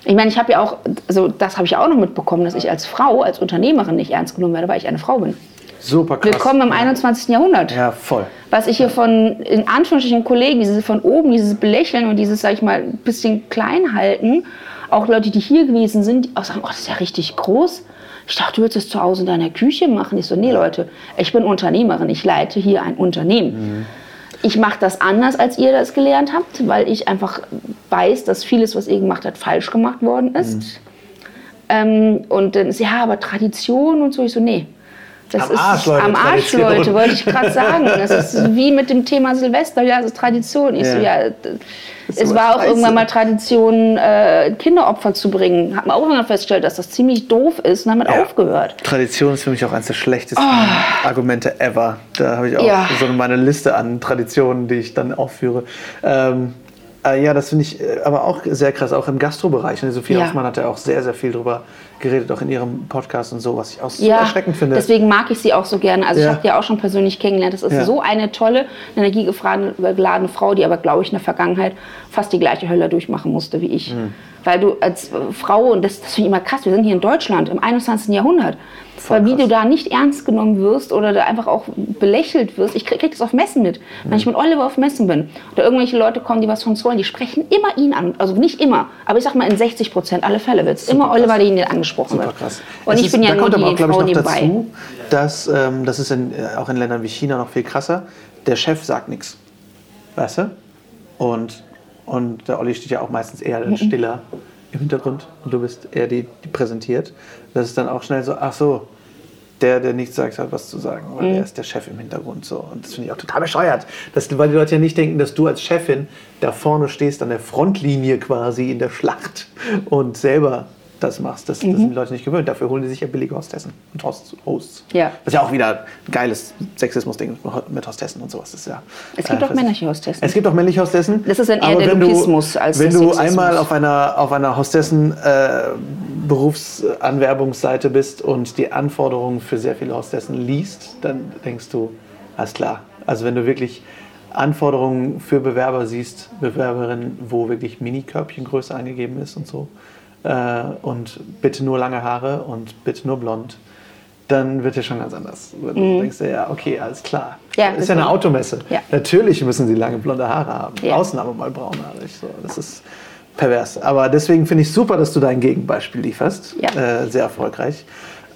Ich meine, ich habe ja auch, also das habe ich auch noch mitbekommen, dass ich als Frau, als Unternehmerin nicht ernst genommen werde, weil ich eine Frau bin. Super krass. Willkommen im 21. Jahrhundert. Ja, voll. Was ich hier von, in Anführungsstrichen, Kollegen, dieses von oben, dieses Belächeln und dieses, sag ich mal, ein bisschen klein halten, auch Leute, die hier gewesen sind, die auch sagen, oh, das ist ja richtig groß. Ich dachte, du würdest es zu Hause in deiner Küche machen. Ich so, nee, Leute, ich bin Unternehmerin, ich leite hier ein Unternehmen. Ich mache das anders, als ihr das gelernt habt, weil ich einfach weiß, dass vieles, was ihr gemacht habt, falsch gemacht worden ist. Ähm, und dann ist ja, aber Tradition und so. Ich so, nee. Das Am ist Arsch, Leute, am Arsch. Leute, wollte ich gerade sagen. Das ist wie mit dem Thema Silvester, ja, das ist Tradition. Ich so, Ja. ja, d- es war auch scheiße. irgendwann mal Tradition, äh, Kinderopfer zu bringen. Hat man auch irgendwann festgestellt, dass das ziemlich doof ist und damit Ja. aufgehört. Tradition ist für mich auch eines der schlechtesten Argumente ever. Da habe ich auch. Ja. so meine Liste an Traditionen, die ich dann aufführe. Ähm, äh, ja, das finde ich äh, aber auch sehr krass, auch im Gastrobereich. Ne? Sophie Ja. Hoffmann hat ja auch sehr, sehr viel drüber geredet, auch in ihrem Podcast und so, was ich auch so Ja, erschreckend finde. deswegen mag ich sie auch so gerne. Also Ja. ich habe die auch schon persönlich kennengelernt. Das ist Ja. so eine tolle, energiegeladene Frau, die aber, glaube ich, in der Vergangenheit fast die gleiche Hölle durchmachen musste wie ich. Mhm. Weil du als Frau, und das, das finde ich immer krass, wir sind hier in Deutschland im 21. Jahrhundert, Voll weil wie krass. du da nicht ernst genommen wirst oder da einfach auch belächelt wirst. Ich kriege krieg das auf Messen mit. Wenn Mhm. ich mit Oliver auf Messen bin oder irgendwelche Leute kommen, die was von uns wollen, die sprechen immer ihn an. Also nicht immer, aber ich sag mal in 60 Prozent alle Fälle wird es immer krass. Oliver, der ihn angesprochen Super wird. krass. Und Es ich ist, bin ja da nur kommt aber auch, glaube ich, noch nebenbei. dazu, dass ähm, das ist in, äh, auch in Ländern wie China noch viel krasser. Der Chef sagt nichts. Weißt du? Und, und der Olli steht ja auch meistens eher Mhm. dann stiller im Hintergrund und du bist eher die, die präsentiert. Das ist dann auch schnell so, ach so, der, der nichts sagt, hat was zu sagen, weil Mhm. der ist der Chef im Hintergrund. So. Und das finde ich auch total bescheuert. Das, weil die Leute ja nicht denken, dass du als Chefin da vorne stehst, an der Frontlinie quasi in der Schlacht und selber das machst. Das, das Mhm. sind die Leute nicht gewöhnt. Dafür holen die sich ja billige Hostessen und Hosts. Ja. Das ist ja auch wieder ein geiles Sexismus-Ding mit Hostessen und sowas. Das ist ja, Es gibt äh, auch das- männliche Hostessen. Es gibt auch männliche Hostessen. Das ist dann eher der wenn du- Lukismus als Wenn du einmal auf einer, auf einer Hostessen äh, Berufsanwerbungsseite bist und die Anforderungen für sehr viele Hostessen liest, dann denkst du, alles klar. Also wenn du wirklich Anforderungen für Bewerber siehst, Bewerberinnen, wo wirklich Mini-Körbchengröße angegeben ist und so, äh, und bitte nur lange Haare und bitte nur blond, dann wird es schon ganz anders. Du denkst dir, ja, okay, alles klar. Mhm. Ja, ist ja eine. Automesse. Ja. Natürlich müssen sie lange blonde Haare haben. Ja. Ausnahme mal braunhaarig. So. Das ist pervers. Aber deswegen finde ich super, dass du dein Gegenbeispiel lieferst. Ja. Äh, sehr erfolgreich.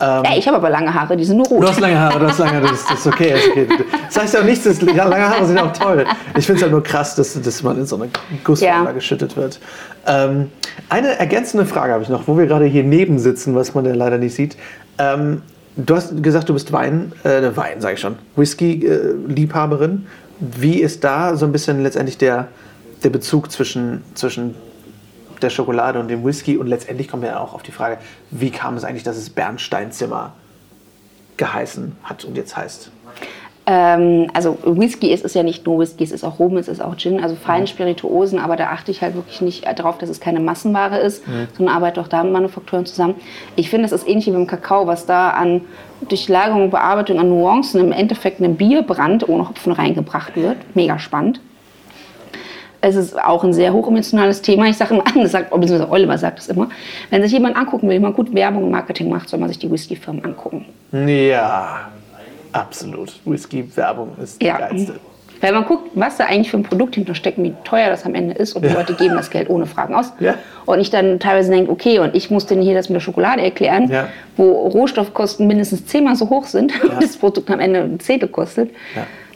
Ähm, ja, ich habe aber lange Haare, die sind nur rot. Du hast lange Haare, du hast lange Haare, das, das ist okay. Das, ist okay. das heißt ja auch nichts, dass, ja, lange Haare sind auch toll. Ich finde es halt nur krass, dass, dass man in so eine Gussform Ja. geschüttet wird. Ähm, eine ergänzende Frage habe ich noch, wo wir gerade hier neben sitzen, was man ja leider nicht sieht. Ähm, du hast gesagt, du bist Wein, äh, Wein sage ich schon, Whisky-Liebhaberin. Wie ist da so ein bisschen letztendlich der, der Bezug zwischen, zwischen der Schokolade und dem Whisky? Und letztendlich kommen wir auch auf die Frage, wie kam es eigentlich, dass es Bernsteinzimmer geheißen hat und jetzt heißt? Ähm, also Whisky ist, ist ja nicht nur Whisky, es ist auch Rum, es ist auch Gin, also feine Spirituosen, aber da achte ich halt wirklich nicht darauf, dass es keine Massenware ist, sondern arbeite auch da mit Manufakturen zusammen. Ich finde, es ist ähnlich wie beim Kakao, was da an Durchlagerung und Bearbeitung an Nuancen im Endeffekt einem Bierbrand ohne Hopfen reingebracht wird. Mega spannend. Es ist auch ein sehr hochemotionales Thema. Ich sage immer das sagt, beziehungsweise Oliver sagt es immer, wenn sich jemand angucken will, wie man gut Werbung und Marketing macht, soll man sich die Whisky-Firmen angucken. Ja, absolut. Whisky-Werbung ist die Ja. geilste. Weil man guckt, was da eigentlich für ein Produkt hintersteckt, wie teuer das am Ende ist und die Leute geben das Geld ohne Fragen aus. Ja. Und ich dann teilweise denke, okay, und ich muss denen hier das mit der Schokolade erklären, Ja. wo Rohstoffkosten mindestens zehnmal so hoch sind, das Produkt am Ende ein Zehntel kostet.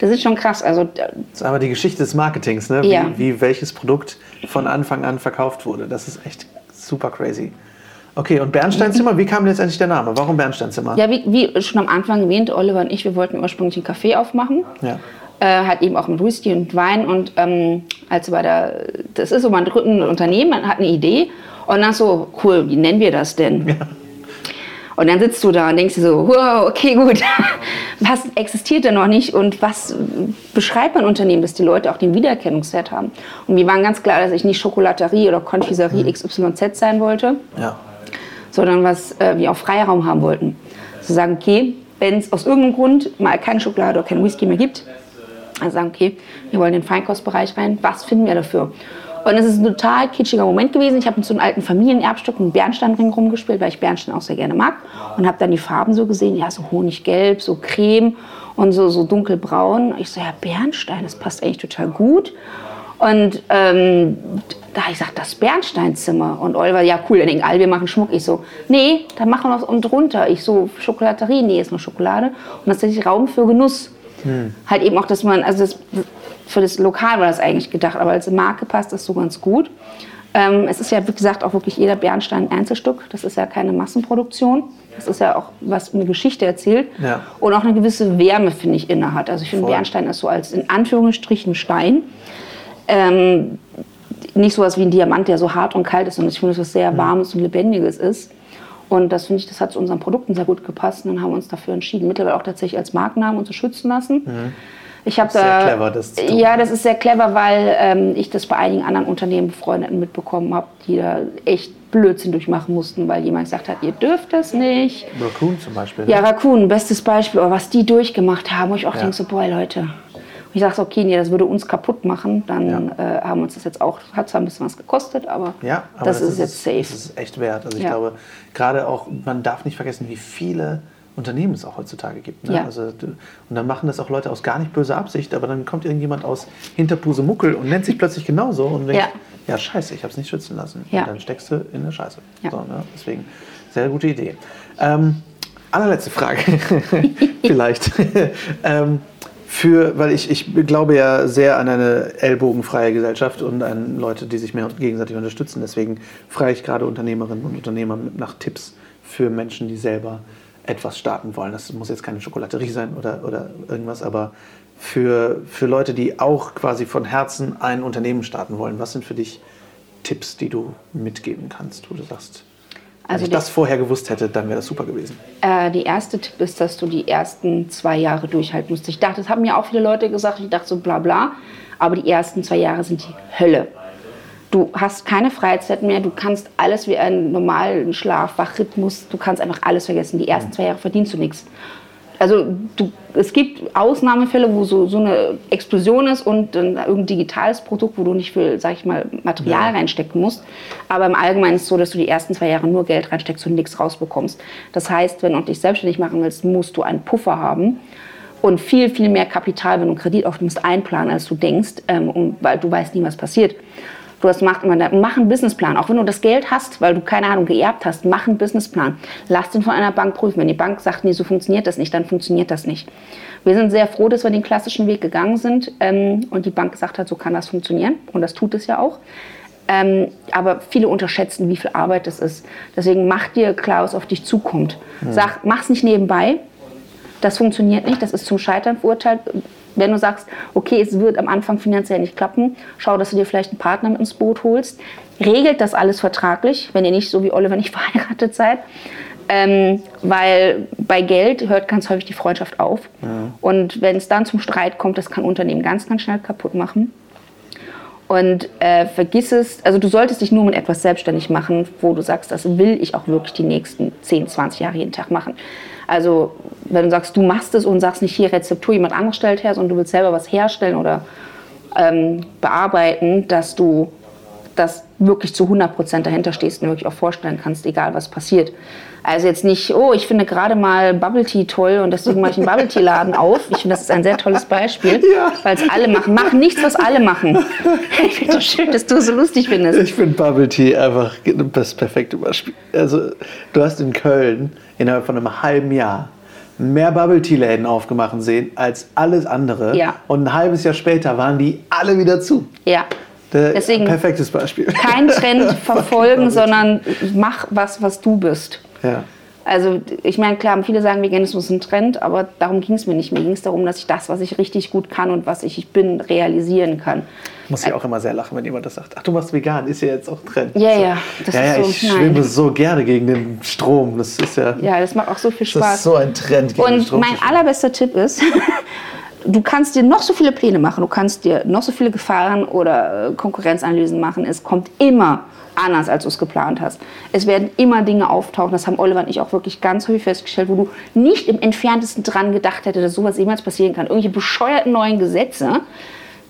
Das ist schon krass. Also Das ist aber die Geschichte des Marketings, ne? wie, Ja. wie welches Produkt von Anfang an verkauft wurde. Das ist echt super crazy. Okay, und Bernsteinzimmer, wie kam letztendlich der Name? Warum Bernsteinzimmer? Ja, wie, wie schon am Anfang erwähnt, Oliver und ich, wir wollten ursprünglich einen Café aufmachen. Ja. Äh, hat eben auch mit Whisky und Wein und ähm, als bei der, das ist so, man drückt ein Unternehmen, man hat eine Idee und dann so, cool, wie nennen wir das denn? Ja. Und dann sitzt du da und denkst dir so, wow, okay, gut, was existiert denn noch nicht und was beschreibt mein Unternehmen, dass die Leute auch den Wiedererkennungswert haben? Und mir war ganz klar, dass ich nicht Schokolaterie oder Konfiserie XYZ sein wollte, Ja. sondern was äh, wir auch Freiraum haben wollten. Zu sagen, okay, wenn es aus irgendeinem Grund mal keine Schokolade oder kein Whisky mehr gibt, dann sagen, okay, wir wollen in den Feinkostbereich rein, was finden wir dafür? Und es ist ein total kitschiger Moment gewesen. Ich habe mit so einem alten Familienerbstück einen Bernsteinring rumgespielt, weil ich Bernstein auch sehr gerne mag. Und habe dann die Farben so gesehen, ja, so honiggelb, so creme und so, so dunkelbraun. Ich so, ja, Bernstein, das passt eigentlich total gut. Und ähm, da habe ich gesagt, das Bernsteinzimmer. Und Oliver, ja cool, dann denken alle, wir machen Schmuck. Ich so, nee, da machen wir noch und drunter. Ich so, Schokolaterie, nee, ist nur Schokolade. Und das ist Raum für Genuss. Halt eben auch, dass man, also das, für das Lokal war das eigentlich gedacht, aber als Marke passt das so ganz gut. Ähm, es ist ja, wie gesagt, auch wirklich jeder Bernstein ein Einzelstück. Das ist ja keine Massenproduktion. Das ist ja auch, was eine Geschichte erzählt. Ja. Und auch eine gewisse Wärme, finde ich, inne hat. Also ich finde. Bernstein ist so als in Anführungsstrichen Stein. Ähm, nicht so was wie ein Diamant, der so hart und kalt ist, sondern ich finde, dass es was sehr Warmes und Lebendiges ist. Und das finde ich, das hat zu unseren Produkten sehr gut gepasst. Und dann haben wir uns dafür entschieden, mittlerweile auch tatsächlich als Markennamen uns zu schützen lassen. Ich habe Sehr da, clever, das zu tun. Ja, das ist sehr clever, weil ähm, ich das bei einigen anderen Unternehmen, Befreundeten mitbekommen habe, die da echt Blödsinn durchmachen mussten, weil jemand gesagt hat, ihr dürft das nicht. Raccoon zum Beispiel. Ja, ne? Raccoon, bestes Beispiel, aber was die durchgemacht haben, wo ich auch Ja. denke, so, boah, Leute. Und ich sage so, okay, nee, das würde uns kaputt machen. Dann äh, haben uns das jetzt auch, hat zwar ein bisschen was gekostet, aber, Ja, aber das, ist jetzt safe. Das ist echt wert. Also ich Ja. glaube, gerade auch, man darf nicht vergessen, wie viele Unternehmen es auch heutzutage gibt. Ne? Ja. Also, und dann machen das auch Leute aus gar nicht böser Absicht, aber dann kommt irgendjemand aus Hinterpuse Muckel und nennt sich plötzlich genauso und denkt, Ja. ja, scheiße, ich habe es nicht schützen lassen. Ja. Und dann steckst du in der Scheiße. So, ne? Deswegen, sehr gute Idee. Ähm, allerletzte Frage, vielleicht. ähm, für, weil ich, ich glaube ja sehr an eine ellbogenfreie Gesellschaft und an Leute, die sich mehr gegenseitig unterstützen. Deswegen frage ich gerade Unternehmerinnen und Unternehmer nach Tipps für Menschen, die selber etwas starten wollen. Das muss jetzt keine Schokolaterie sein oder, oder irgendwas, aber für, für Leute, die auch quasi von Herzen ein Unternehmen starten wollen. Was sind für dich Tipps, die du mitgeben kannst, wo du sagst, wenn Also ich der- das vorher gewusst hätte, dann wäre das super gewesen. Äh, die erste Tipp ist, dass du die ersten zwei Jahre durchhalten musst. Ich dachte, das haben mir auch viele Leute gesagt. Ich dachte so bla bla. Aber die ersten zwei Jahre sind die Hölle. Du hast keine Freizeit mehr. Du kannst alles wie einen normalen Schlaf, Wachrhythmus. Du kannst einfach alles vergessen. Die ersten zwei Jahre verdienst du nichts. Also du, es gibt Ausnahmefälle, wo so, so eine Explosion ist und dann irgendein digitales Produkt, wo du nicht viel, sag ich mal, Material Ja. reinstecken musst. Aber im Allgemeinen ist es so, dass du die ersten zwei Jahre nur Geld reinsteckst und nichts rausbekommst. Das heißt, wenn du dich selbstständig machen willst, musst du einen Puffer haben und viel, viel mehr Kapital, wenn du Kredit aufnimmst, einplanen, als du denkst, ähm, weil du weißt nie, was passiert. Du hast, mach, immer, mach einen Businessplan. Auch wenn du das Geld hast, weil du keine Ahnung geerbt hast, mach einen Businessplan. Lass den von einer Bank prüfen. Wenn die Bank sagt, nee, so funktioniert das nicht, dann funktioniert das nicht. Wir sind sehr froh, dass wir den klassischen Weg gegangen sind ähm, und die Bank gesagt hat, so kann das funktionieren. Und das tut es ja auch. Ähm, aber viele unterschätzen, wie viel Arbeit das ist. Deswegen mach dir klar, was auf dich zukommt. Sag, mach's nicht nebenbei. Das funktioniert nicht, das ist zum Scheitern verurteilt. Wenn du sagst, okay, es wird am Anfang finanziell nicht klappen, schau, dass du dir vielleicht einen Partner mit ins Boot holst. Regelt das alles vertraglich, wenn ihr nicht so wie Oliver nicht verheiratet seid. Ähm, weil bei Geld hört ganz häufig die Freundschaft auf. Und wenn es dann zum Streit kommt, das kann Unternehmen ganz, ganz schnell kaputt machen. Und äh, vergiss es, also du solltest dich nur mit etwas selbstständig machen, wo du sagst, das will ich auch wirklich die nächsten 10, 20 Jahre jeden Tag machen. Also wenn du sagst, du machst es und sagst nicht hier Rezeptur, jemand anderes stellt her, sondern du willst selber was herstellen oder ähm, bearbeiten, dass du das wirklich zu 100% dahinter stehst und wirklich auch vorstellen kannst, egal was passiert. Also jetzt nicht, oh, ich finde gerade mal Bubble Tea toll und deswegen mache ich einen Bubble Tea Laden auf. Ich finde, das ist ein sehr tolles Beispiel, Ja. weil es alle machen. Mach nichts, was alle machen. Ich finde es so schön, dass du es so lustig findest. Ich finde Bubble Tea einfach das perfekte Beispiel. Also, du hast in Köln innerhalb von einem halben Jahr mehr Bubble Tea Läden aufgemacht sehen als alles andere. Ja. Und ein halbes Jahr später waren die alle wieder zu. Ja, Deswegen perfektes Beispiel. Kein Trend verfolgen, sondern mach was, was du bist. Ja. Also ich meine, klar, viele sagen, Veganismus ist ein Trend, aber darum ging es mir nicht. Mir ging es darum, dass ich das, was ich richtig gut kann und was ich bin, realisieren kann. Muss ich auch immer sehr lachen, wenn jemand das sagt. Ach, du machst vegan, ist ja jetzt auch Trend. Ja, ja. Das ja, ja, so, ich nein. schwimme so gerne gegen den Strom. Das ist ja. Ja, das macht auch so viel Spaß. Das ist so ein Trend gegen und den Strom. Und mein allerbester Tipp ist, du kannst dir noch so viele Pläne machen, du kannst dir noch so viele Gefahren oder äh, Konkurrenzanalysen machen. Es kommt immer anders, als du es geplant hast. Es werden immer Dinge auftauchen, das haben Oliver und ich auch wirklich ganz häufig festgestellt, wo du nicht im entferntesten dran gedacht hättest, dass sowas jemals passieren kann. Irgendwelche bescheuerten neuen Gesetze,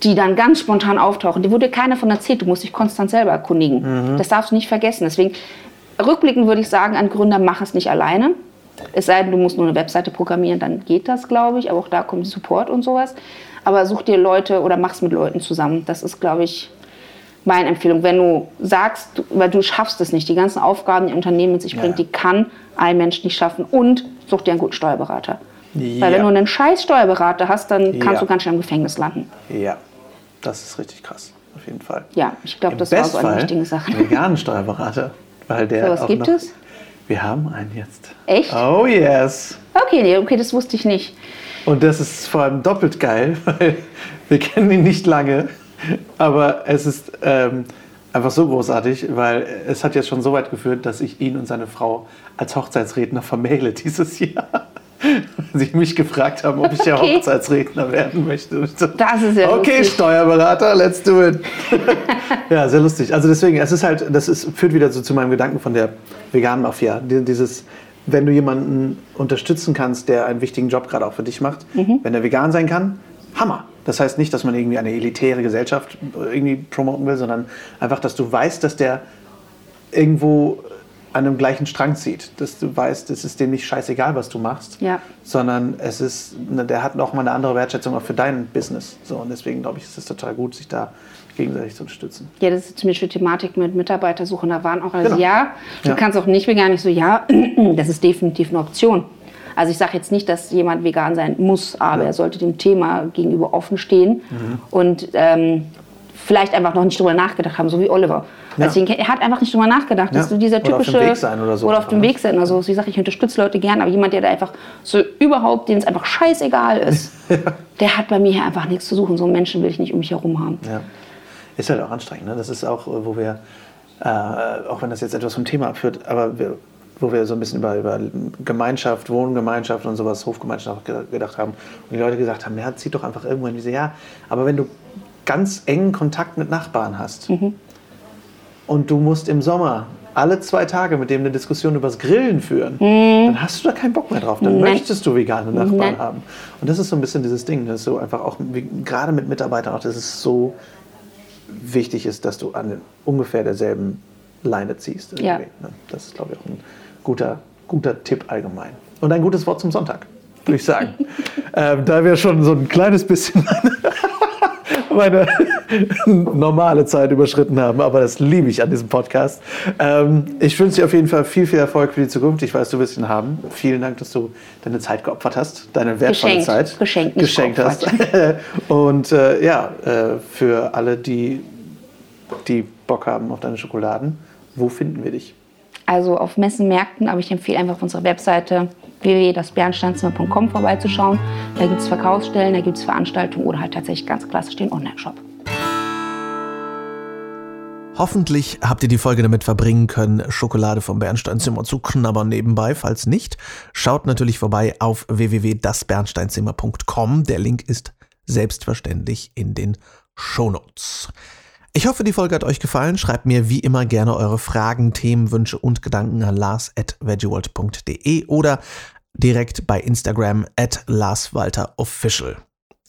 die dann ganz spontan auftauchen. Die wurde keiner von erzählt. Du musst dich konstant selber erkundigen. Mhm. Das darfst du nicht vergessen. Deswegen, rückblickend würde ich sagen, an Gründer, mach es nicht alleine. Es sei denn, du musst nur eine Webseite programmieren, dann geht das, glaube ich. Aber auch da kommt Support und sowas. Aber such dir Leute oder mach es mit Leuten zusammen. Das ist, glaube ich, meine Empfehlung. Wenn du sagst, weil du schaffst es nicht, die ganzen Aufgaben, die ein Unternehmen mit sich bringt, ja. die kann ein Mensch nicht schaffen. Und such dir einen guten Steuerberater. Ja. Weil wenn du einen scheiß Steuerberater hast, dann kannst ja. du ganz schnell im Gefängnis landen. Ja, das ist richtig krass, auf jeden Fall. Ja, ich glaube, das war so eine wichtige Sache. Veganen Steuerberater. Weil der so, was gibt es? Wir haben einen jetzt. Echt? Oh yes. Okay, nee, okay, das wusste ich nicht. Und das ist vor allem doppelt geil, weil wir kennen ihn nicht lange, aber es ist ähm, einfach so großartig, weil es hat jetzt schon so weit geführt, dass ich ihn und seine Frau als Hochzeitsredner vermähle dieses Jahr. Sie mich gefragt haben, ob ich der okay. Hochzeitsredner werden möchte. Das ist ja Okay, lustig. Steuerberater, let's do it. ja, sehr lustig. Also deswegen, es ist halt, das ist, führt wieder so zu meinem Gedanken von der veganen Mafia. Dieses, wenn du jemanden unterstützen kannst, der einen wichtigen Job gerade auch für dich macht, mhm. wenn er vegan sein kann, Hammer. Das heißt nicht, dass man irgendwie eine elitäre Gesellschaft irgendwie promoten will, sondern einfach, dass du weißt, dass der irgendwo an einem gleichen Strang zieht. Dass du weißt, es ist dem nicht scheißegal, was du machst, ja. sondern es ist, ne, der hat auch mal eine andere Wertschätzung auch für dein Business. So, und deswegen glaube ich, ist es total gut, sich da gegenseitig zu unterstützen. Ja, das ist zum Beispiel Thematik mit Mitarbeitersuche. Da waren auch alle genau. ja, du ja. kannst auch nicht vegan. Ich so, ja, das ist definitiv eine Option. Also ich sage jetzt nicht, dass jemand vegan sein muss, aber ja. er sollte dem Thema gegenüber offen stehen mhm. und ähm, vielleicht einfach noch nicht drüber nachgedacht haben, so wie Oliver. Ja. Also er hat einfach nicht drüber nachgedacht, ja. dass du dieser typische oder auf dem Weg sein oder so. Oder auf dem Weg sein oder so. Wie gesagt, ich unterstütze Leute gern, aber jemand, der da einfach so überhaupt, dem es einfach scheißegal ist, ja. der hat bei mir hier einfach nichts zu suchen. So einen Menschen will ich nicht um mich herum haben. Ja. Ist halt auch anstrengend. Ne? Das ist auch, wo wir, äh, auch wenn das jetzt etwas vom Thema abführt, aber wir, wo wir so ein bisschen über, über Gemeinschaft, Wohngemeinschaft und sowas, Hofgemeinschaft gedacht haben. Und die Leute gesagt haben, ja, zieht doch einfach irgendwo in diese, ja, aber wenn du ganz engen Kontakt mit Nachbarn hast mhm. Und du musst im Sommer alle zwei Tage mit dem eine Diskussion über das Grillen führen, mhm. dann hast du da keinen Bock mehr drauf. Dann Nein. möchtest du vegane Nachbarn Nein. haben. Und das ist so ein bisschen dieses Ding, dass du einfach auch, gerade mit Mitarbeitern auch, dass es so wichtig ist, dass du an ungefähr derselben Leine ziehst. Ja. Ne? Das ist, glaube ich, auch ein guter, guter Tipp allgemein. Und ein gutes Wort zum Sonntag, würde ich sagen. ähm, da wir schon so ein kleines bisschen meine normale Zeit überschritten haben, aber das liebe ich an diesem Podcast. Ähm, ich wünsche dir auf jeden Fall viel, viel Erfolg für die Zukunft. Ich weiß, du wirst ihn haben. Vielen Dank, dass du deine Zeit geopfert hast, deine wertvolle geschenkt, Zeit geschenkt, geschenkt hast. Und äh, ja, äh, für alle, die, die Bock haben auf deine Schokoladen, wo finden wir dich? Also auf Messenmärkten, aber ich empfehle einfach auf unserer Webseite www.dasbernsteinzimmer.com vorbeizuschauen. Da gibt es Verkaufsstellen, da gibt es Veranstaltungen oder halt tatsächlich ganz klassisch den Online-Shop. Hoffentlich habt ihr die Folge damit verbringen können, Schokolade vom Bernsteinzimmer zu knabbern nebenbei. Falls nicht, schaut natürlich vorbei auf www.dasbernsteinzimmer.com. Der Link ist selbstverständlich in den Shownotes. Ich hoffe, die Folge hat euch gefallen. Schreibt mir wie immer gerne eure Fragen, Themen, Wünsche und Gedanken an lars.veggieworld.de oder direkt bei Instagram at larswalterofficial.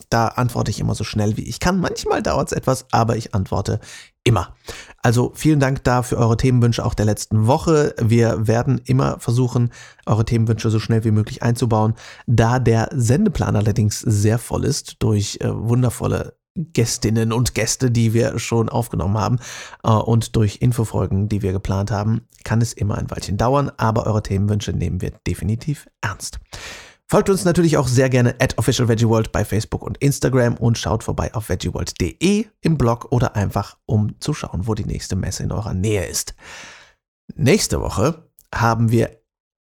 Da antworte ich immer so schnell wie ich kann. Manchmal dauert es etwas, aber ich antworte immer. Also vielen Dank da für eure Themenwünsche auch der letzten Woche. Wir werden immer versuchen, eure Themenwünsche so schnell wie möglich einzubauen. Da der Sendeplan allerdings sehr voll ist durch äh, wundervolle Gästinnen und Gäste, die wir schon aufgenommen haben äh, und durch Infofolgen, die wir geplant haben, kann es immer ein Weilchen dauern, aber eure Themenwünsche nehmen wir definitiv ernst. Folgt uns natürlich auch sehr gerne at officialveggieworld bei Facebook und Instagram und schaut vorbei auf veggieworld.de im Blog oder einfach um zu schauen, wo die nächste Messe in eurer Nähe ist. Nächste Woche haben wir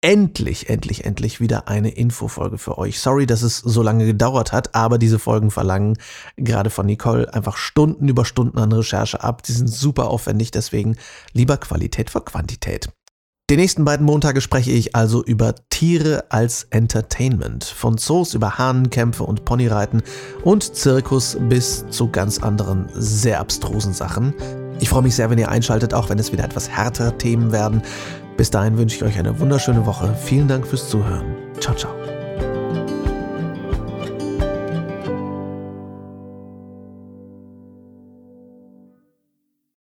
endlich, endlich, endlich wieder eine Infofolge für euch. Sorry, dass es so lange gedauert hat, aber diese Folgen verlangen gerade von Nicole einfach Stunden über Stunden an Recherche ab. Die sind super aufwendig, deswegen lieber Qualität vor Quantität. Die nächsten beiden Montage spreche ich also über Tiere als Entertainment. Von Zoos über Hahnenkämpfe und Ponyreiten und Zirkus bis zu ganz anderen, sehr abstrusen Sachen. Ich freue mich sehr, wenn ihr einschaltet, auch wenn es wieder etwas härtere Themen werden. Bis dahin wünsche ich euch eine wunderschöne Woche. Vielen Dank fürs Zuhören. Ciao, ciao.